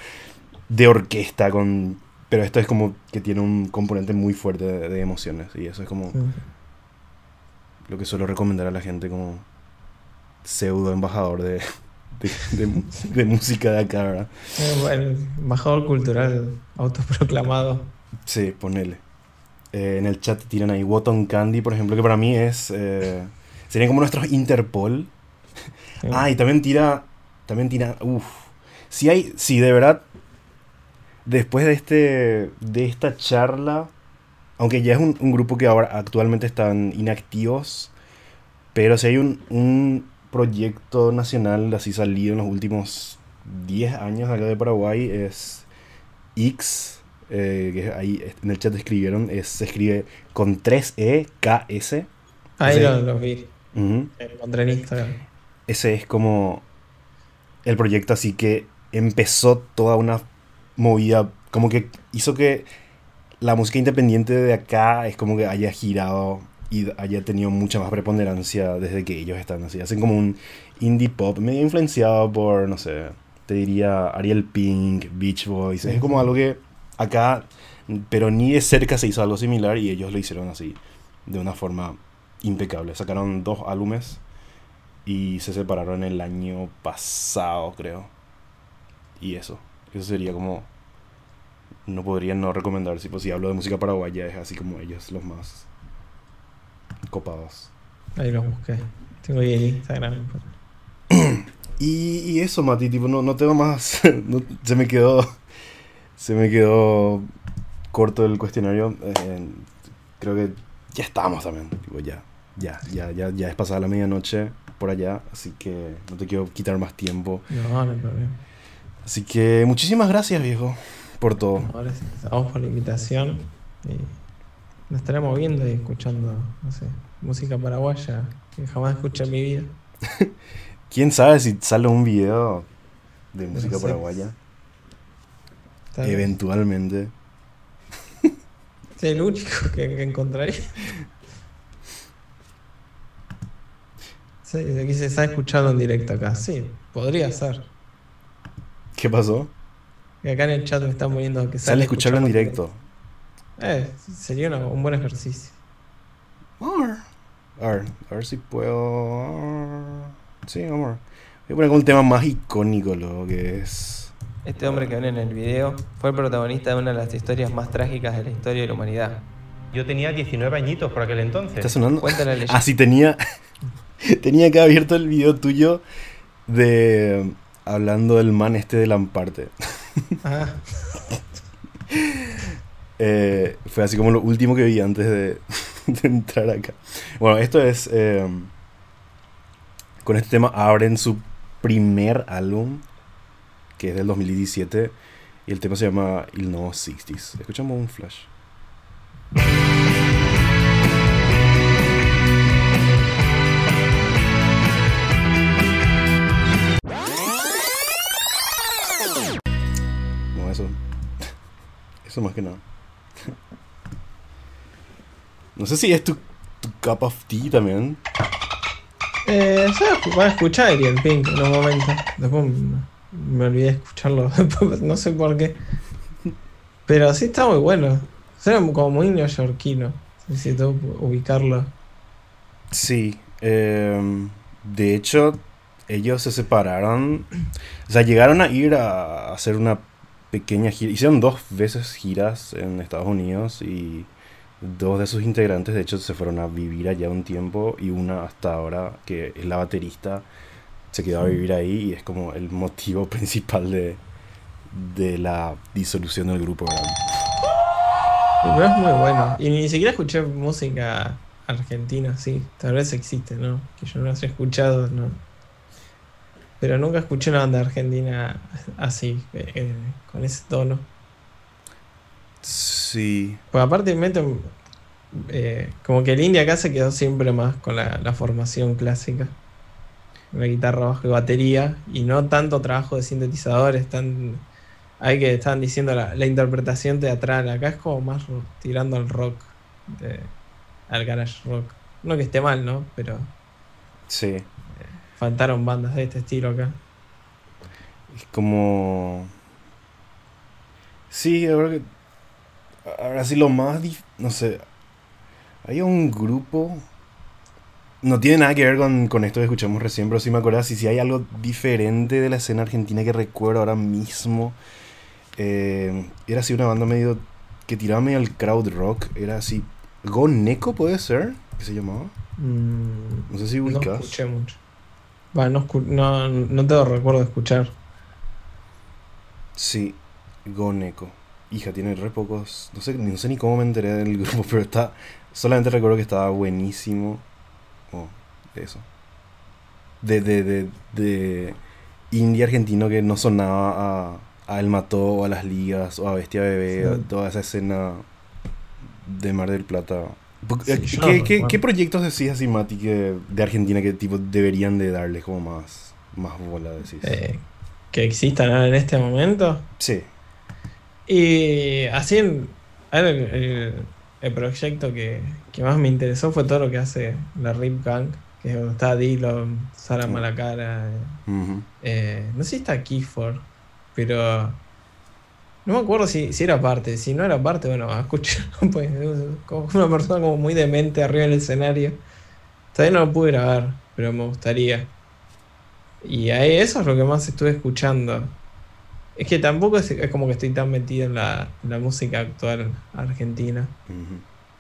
[SPEAKER 1] de orquesta con... Pero esto es como que tiene un componente muy fuerte de, emociones y eso es como lo que suelo recomendar a la gente como pseudo embajador de, de, música de acá, ¿verdad?
[SPEAKER 2] Eh, embajador cultural autoproclamado.
[SPEAKER 1] Sí, ponele. Eh, en el chat tiran ahí Wotton Candy, por ejemplo, que para mí es... Eh, serían como nuestros Interpol. Ah, y también tira... También tira... Uff. Si hay... Si de verdad después de, este, de esta charla, aunque ya es un, grupo que ahora actualmente están inactivos, pero si hay un, proyecto nacional así salido en los últimos 10 años acá de Paraguay, es X, eh, que ahí en el chat escribieron, es, se escribe con 3E, KS.
[SPEAKER 2] Ahí lo, vi. Encontré en Instagram.
[SPEAKER 1] Ese es como el proyecto así que empezó toda una movida, como que hizo que la música independiente de acá es como que haya girado y haya tenido mucha más preponderancia desde que ellos están así. Hacen como un indie pop medio influenciado por, no sé, te diría Ariel Pink, Beach Boys. Es como algo que acá, pero ni de cerca se hizo algo similar y ellos lo hicieron así, de una forma impecable. Sacaron dos álbumes y se separaron el año pasado, creo. Y eso. Eso sería como. No podría no recomendar. Si, pues, si hablo de música paraguaya, es así como ellos, los más copados.
[SPEAKER 2] Ahí los busqué. Tengo ahí el Instagram. [CLEARS THROAT]
[SPEAKER 1] y, y eso, Mati, tipo, no, no tengo más. [LAUGHS] se me quedó. Se me quedó corto el cuestionario. Eh, creo que ya estamos también. Tipo, ya. Ya, ya, ya, ya es pasada la medianoche por allá. Así que no te quiero quitar más tiempo.
[SPEAKER 2] No, no hay problema.
[SPEAKER 1] Así que muchísimas gracias, viejo, por todo.
[SPEAKER 2] Ahora vamos por la invitación. Y nos estaremos viendo y escuchando, no sé, música paraguaya que jamás escuché en mi vida. [LAUGHS]
[SPEAKER 1] ¿Quién sabe si sale un video de música paraguaya? Eventualmente.
[SPEAKER 2] Es el único [LAUGHS] que, que encontraré. Sí, aquí se está escuchando en directo acá. Sí, podría ser.
[SPEAKER 1] ¿Qué pasó?
[SPEAKER 2] Que acá en el chat me están poniendo que
[SPEAKER 1] sale, escucharlo en directo.
[SPEAKER 2] Eh, sería un buen ejercicio.
[SPEAKER 1] A ver, a ver si puedo. Sí, vamos. Voy a poner un tema más icónico, lo que es.
[SPEAKER 2] Este hombre que ven en el video fue el protagonista de una de las historias más trágicas de la historia de la humanidad.
[SPEAKER 3] Yo tenía 19 añitos por aquel entonces.
[SPEAKER 1] ¿Está sonando? Cuéntale [LAUGHS] Ah, sí, tenía. [LAUGHS] tenía que abierto el video tuyo de hablando del man este de Lamparte. [LAUGHS] Eh, fue así como lo último que vi antes [LAUGHS] de, entrar acá. Bueno, esto es... Em, con este tema abren su primer álbum, que es del 2017, y el tema se llama Il No 60s. Escuchamos un flash. Más que nada. No sé si es tu, tu cup of tea también.
[SPEAKER 2] Eh, va a escuchar el Pink en un momento. Después me olvidé de escucharlo. [LAUGHS] no sé por qué. Pero sí está muy bueno. Suena como muy neoyorquino. Necesito ubicarlo.
[SPEAKER 1] Sí. Em, de hecho, ellos se separaron. O sea, llegaron a ir a hacer una pequeña gira. Hicieron dos veces giras en Estados Unidos y dos de sus integrantes, de hecho, se fueron a vivir allá un tiempo y una hasta ahora, que es la baterista, se quedó a vivir ahí y es como el motivo [LAUGHS] principal de, de la disolución del grupo.
[SPEAKER 2] Pero es muy bueno. Y ni siquiera escuché música argentina, sí, tal vez existe, ¿no? Que yo no las he escuchado, ¿no? Pero nunca escuché una banda argentina así, eh, con ese tono.
[SPEAKER 1] Sí.
[SPEAKER 2] Pues aparte meten eh, como que el indie acá se quedó siempre más con la, la formación clásica. La guitarra, bajo y batería. Y no tanto trabajo de sintetizadores. Tan, hay que están diciendo la, la interpretación teatral. Acá es como más tirando al rock. de- al garage rock. No que esté mal, ¿no? Pero
[SPEAKER 1] Sí.
[SPEAKER 2] Faltaron bandas de este estilo acá.
[SPEAKER 1] Es como. Sí, ahora que. Ahora sí, lo más. dif- No sé. Hay un grupo. No tiene nada que ver con, con esto que escuchamos recién, pero sí me acuerdo si, si hay algo diferente de la escena argentina que recuerdo ahora mismo. Eh, era así una banda medio. que tiraba medio al crowd rock. Era así. Go Neko puede ser, que se llamaba.
[SPEAKER 2] Mm,
[SPEAKER 1] No sé si
[SPEAKER 2] no
[SPEAKER 1] ubicas.
[SPEAKER 2] escuché mucho. Va, no, no, no tengo recuerdo escuchar.
[SPEAKER 1] Sí, Goneko. Hija, tiene re pocos. No sé, no sé ni cómo me enteré del grupo, [LAUGHS] pero está. Solamente recuerdo que estaba buenísimo. Oh, eso. De, de, de, de indie argentino que no sonaba a, a El Mató o a Las Ligas o a Bestia Bebé,
[SPEAKER 2] Sí.
[SPEAKER 1] o toda esa escena de Mar del Plata.
[SPEAKER 2] Sí,
[SPEAKER 1] eh, ¿Qué, qué- qué proyectos decís así, Mati, que, de Argentina que tipo deberían de darle como más, más bola, decís?
[SPEAKER 2] Eh, que existan en este momento.
[SPEAKER 1] Sí.
[SPEAKER 2] Y así, el, el- el proyecto que, que más me interesó fue todo lo que hace la Rip Gang, que es donde está Dillon, Sara
[SPEAKER 1] Sí.
[SPEAKER 2] Malacara. eh, no sé si está Keyford, pero no me acuerdo si, si era parte. Si no era parte, bueno, [LAUGHS] a escuchar. Pues, como una persona como muy demente arriba del escenario. Todavía no lo pude grabar, pero me gustaría. Y ahí eso es lo que más estuve escuchando. Es que tampoco es, es como que estoy tan metido en la, en la música actual argentina.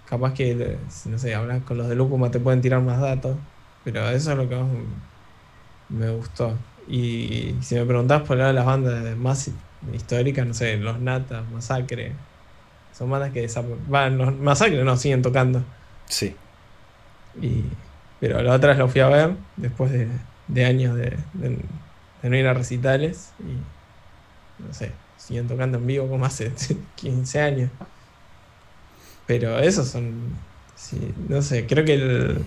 [SPEAKER 2] Capaz que, no sé, hablas con los de Lúcuma te pueden tirar más datos. Pero eso es lo que más me gustó. Y si me preguntás por lado de las bandas más históricas, no sé, Los Natas, Masacre. Son bandas que. Van, los Masacre no, siguen tocando.
[SPEAKER 1] Sí.
[SPEAKER 2] Y, pero las otras lo fui a ver después de, de años de, de- de no ir a recitales. Y no sé, siguen tocando en vivo como hace [LAUGHS] 15 años. Pero esos son. sí, no sé, creo que el.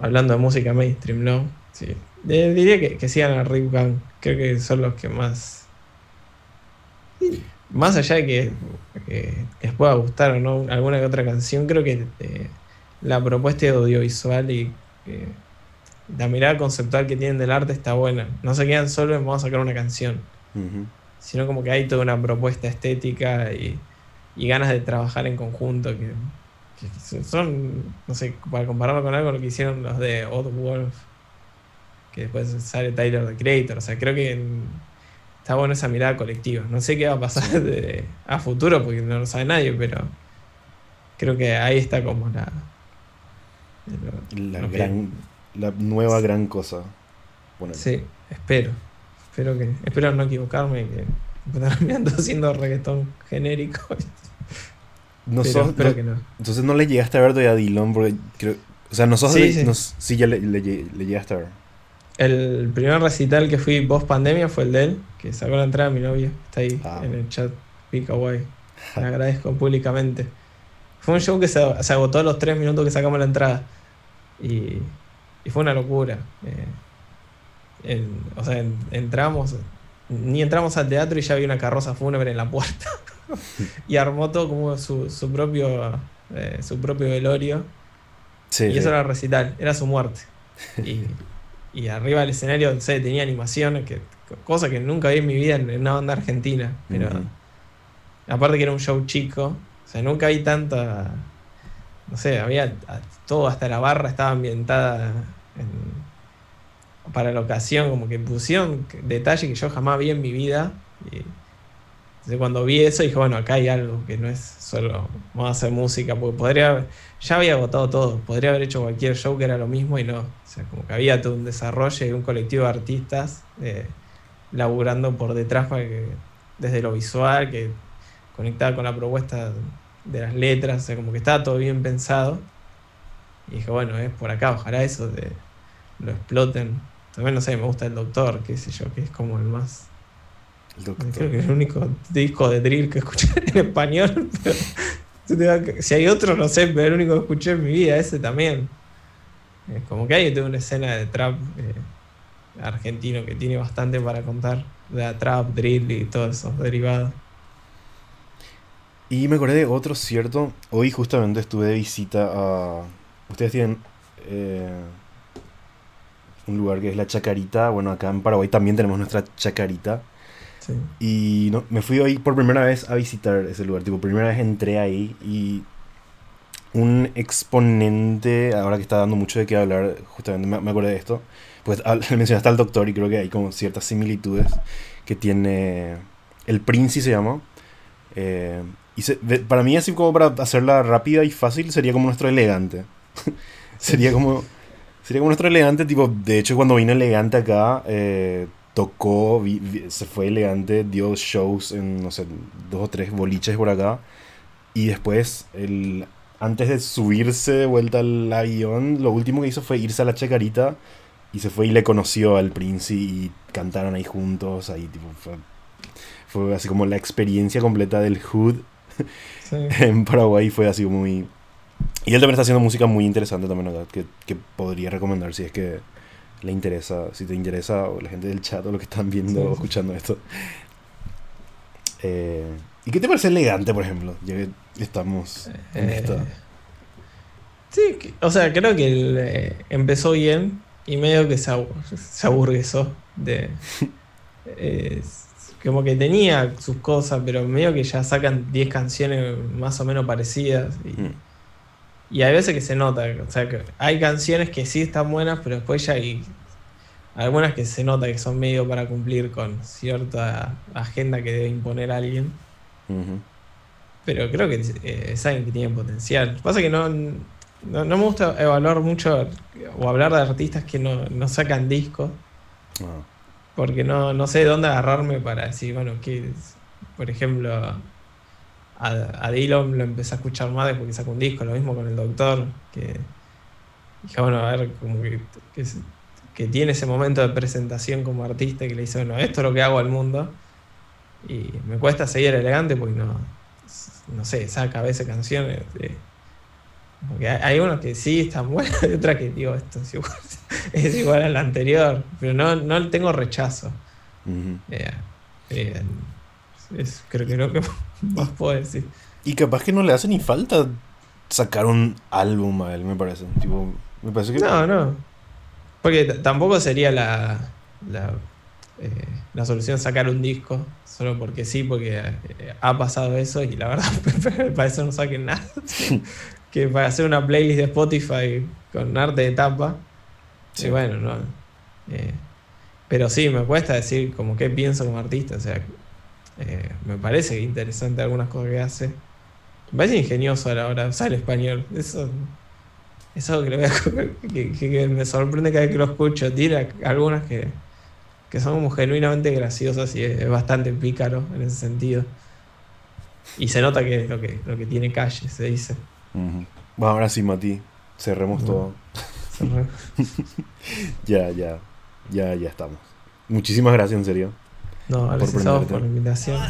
[SPEAKER 2] Hablando de música mainstream, ¿no? Sí. Eh, diría que, que sigan a Rip Gang. Creo que son los que más. Más allá de que, que les pueda gustar o no alguna que otra canción, creo que eh, la propuesta audiovisual y eh, la mirada conceptual que tienen del arte está buena. No se quedan solo en vamos a sacar una canción, sino como que hay toda una propuesta estética y, y ganas de trabajar en conjunto que, que son, no sé, para compararlo con algo, lo que hicieron los de Odd Wolf, que después sale Tyler the Creator. O sea, creo que en- está buena esa mirada colectiva. No sé qué va a pasar [LAUGHS] de- a futuro porque no lo sabe nadie, pero creo que ahí está como la.
[SPEAKER 1] La gran, la nueva gran cosa. Ponele.
[SPEAKER 2] Sí, espero. Espero que. Espero no equivocarme y que terminando [LAUGHS] haciendo reggaetón genérico. [LAUGHS]
[SPEAKER 1] No
[SPEAKER 2] pero
[SPEAKER 1] sos-
[SPEAKER 2] espero
[SPEAKER 1] no-
[SPEAKER 2] que no.
[SPEAKER 1] Entonces no le llegaste a ver todavía a Dillon porque creo, o sea, no sos
[SPEAKER 2] Sí,
[SPEAKER 1] de-
[SPEAKER 2] sí.
[SPEAKER 1] ya le, le le llegaste a ver.
[SPEAKER 2] El primer recital que fui post pandemia fue el de él, que sacó la entrada a mi novia. Está ahí
[SPEAKER 1] Ah.
[SPEAKER 2] en el chat. Pica guay. Le agradezco públicamente. Fue un show que se, se agotó a los tres minutos que sacamos la entrada. Y, y fue una locura. Eh, o sea, en- entramos, ni entramos al teatro y ya había una carroza fúnebre en la puerta. [LAUGHS] y armó todo como su, su propio eh, su propio velorio.
[SPEAKER 1] Sí,
[SPEAKER 2] y
[SPEAKER 1] sí.
[SPEAKER 2] eso era el recital, era su muerte. [LAUGHS] Y, y arriba del escenario, no sé, tenía animaciones, que, cosa que nunca vi en mi vida en, en una banda argentina. Pero aparte que era un show chico, o sea, nunca vi tanta. No sé, había todo, hasta la barra estaba ambientada en- para la ocasión, como que pusieron detalles que yo jamás vi en mi vida. Y entonces cuando vi eso dije, bueno, acá hay algo que no es solo vamos a hacer música, porque podría ya había agotado todo, podría haber hecho cualquier show que era lo mismo y no. O sea, como que había todo un desarrollo y un colectivo de artistas eh, laburando por detrás para que, desde lo visual, que conectaba con la propuesta de las letras, o sea, como que estaba todo bien pensado. Y dije, bueno, es por acá, ojalá eso de- lo exploten. También no sé, me gusta el doctor, qué sé yo, que es como el más
[SPEAKER 1] doctor.
[SPEAKER 2] Creo que es el único disco de drill que escuché [LAUGHS] en español. Pero, [LAUGHS] Si hay otro, no sé, pero el único que escuché en mi vida, ese también. Es como que hay una escena de trap eh, argentino que tiene bastante para contar. De trap, drill y todos esos derivados.
[SPEAKER 1] Y me acordé de otro, ¿cierto? Hoy justamente estuve de visita a... Ustedes tienen eh, un lugar que es la Chacarita. Bueno, acá en Paraguay también tenemos nuestra Chacarita. Y no, me fui hoy por primera vez a visitar ese lugar. Tipo, primera vez entré ahí y un exponente, ahora que está dando mucho de qué hablar, justamente me, me acordé de esto. Pues [LAUGHS] mencionaste al doctor y creo que hay como ciertas similitudes que tiene el Prince se llama. Eh, y para mí, así como para hacerla rápida y fácil, sería como nuestro elegante. [LAUGHS] sería como. Sería como nuestro elegante, tipo, de hecho cuando vino elegante acá, eh, tocó, se fue elegante, dio shows en, no sé, dos o tres boliches por acá. Y después, el, antes de subirse de vuelta al avión, lo último que hizo fue irse a la chacarita y se fue y le conoció al príncipe y cantaron ahí juntos. Ahí, tipo, fue, fue así como la experiencia completa del Hood [LAUGHS] [LAUGHS] en Paraguay. Fue así muy. Y él también está haciendo música muy interesante también que, que podría recomendar si es que le interesa, si te interesa, o la gente del chat o lo que están viendo o escuchando esto. Eh, ¿Y qué te parece elegante, por ejemplo? Ya que estamos en eh, esto.
[SPEAKER 2] Sí, o sea, creo que eh, empezó bien y medio que se, se aburguesó de... [LAUGHS] como que tenía sus cosas, pero medio que ya sacan 10 canciones más o menos parecidas. Y, mm. Y hay veces que se nota, o sea, que hay canciones que sí están buenas, pero después ya hay algunas que se nota que son medio para cumplir con cierta agenda que debe imponer alguien. Pero creo que eh, es alguien que tiene potencial. Pasa que no, no, me gusta evaluar mucho o hablar de artistas que no, sacan discos. Ah. Porque no, no sé de dónde agarrarme para decir, bueno, que, por ejemplo, a, Dylan lo empecé a escuchar más después que sacó un disco, lo mismo con el doctor, que dije, bueno, a ver, como que, que, tiene ese momento de presentación como artista que le dice, bueno, esto es lo que hago al mundo. Y me cuesta seguir elegante porque no, no sé, saca a veces canciones. porque hay, unos que sí están buenos y otras que digo, esto es igual, [LAUGHS] es igual al anterior, pero no, no tengo rechazo. Eh, eh, es, creo que lo que [LAUGHS] puedo decir.
[SPEAKER 1] Y capaz que no le hace ni falta sacar un álbum a él, me parece. Tipo, me parece que...
[SPEAKER 2] No, no. Porque tampoco sería la, la, eh, la, solución sacar un disco, solo porque sí, porque eh, ha pasado eso y la verdad, [LAUGHS] para eso no saquen nada. [LAUGHS] que para hacer una playlist de Spotify con arte de tapa. Sí, bueno, no. Eh, pero sí, me cuesta decir como qué pienso como artista. O sea, eh, me parece interesante algunas cosas que hace. Me parece ingenioso a la hora de usar el español. Eso es algo que, [LAUGHS] me sorprende cada vez que lo escucho. Tira algunas que, son como genuinamente graciosas y es, bastante pícaro en ese sentido. Y se nota que lo que, lo que tiene calle, se dice.
[SPEAKER 1] Bueno, ahora sí, Mati. Cerremos todo. [LAUGHS] ya, ya. Ya, ya estamos. Muchísimas gracias, en serio.
[SPEAKER 2] No, gracias por, por la invitación.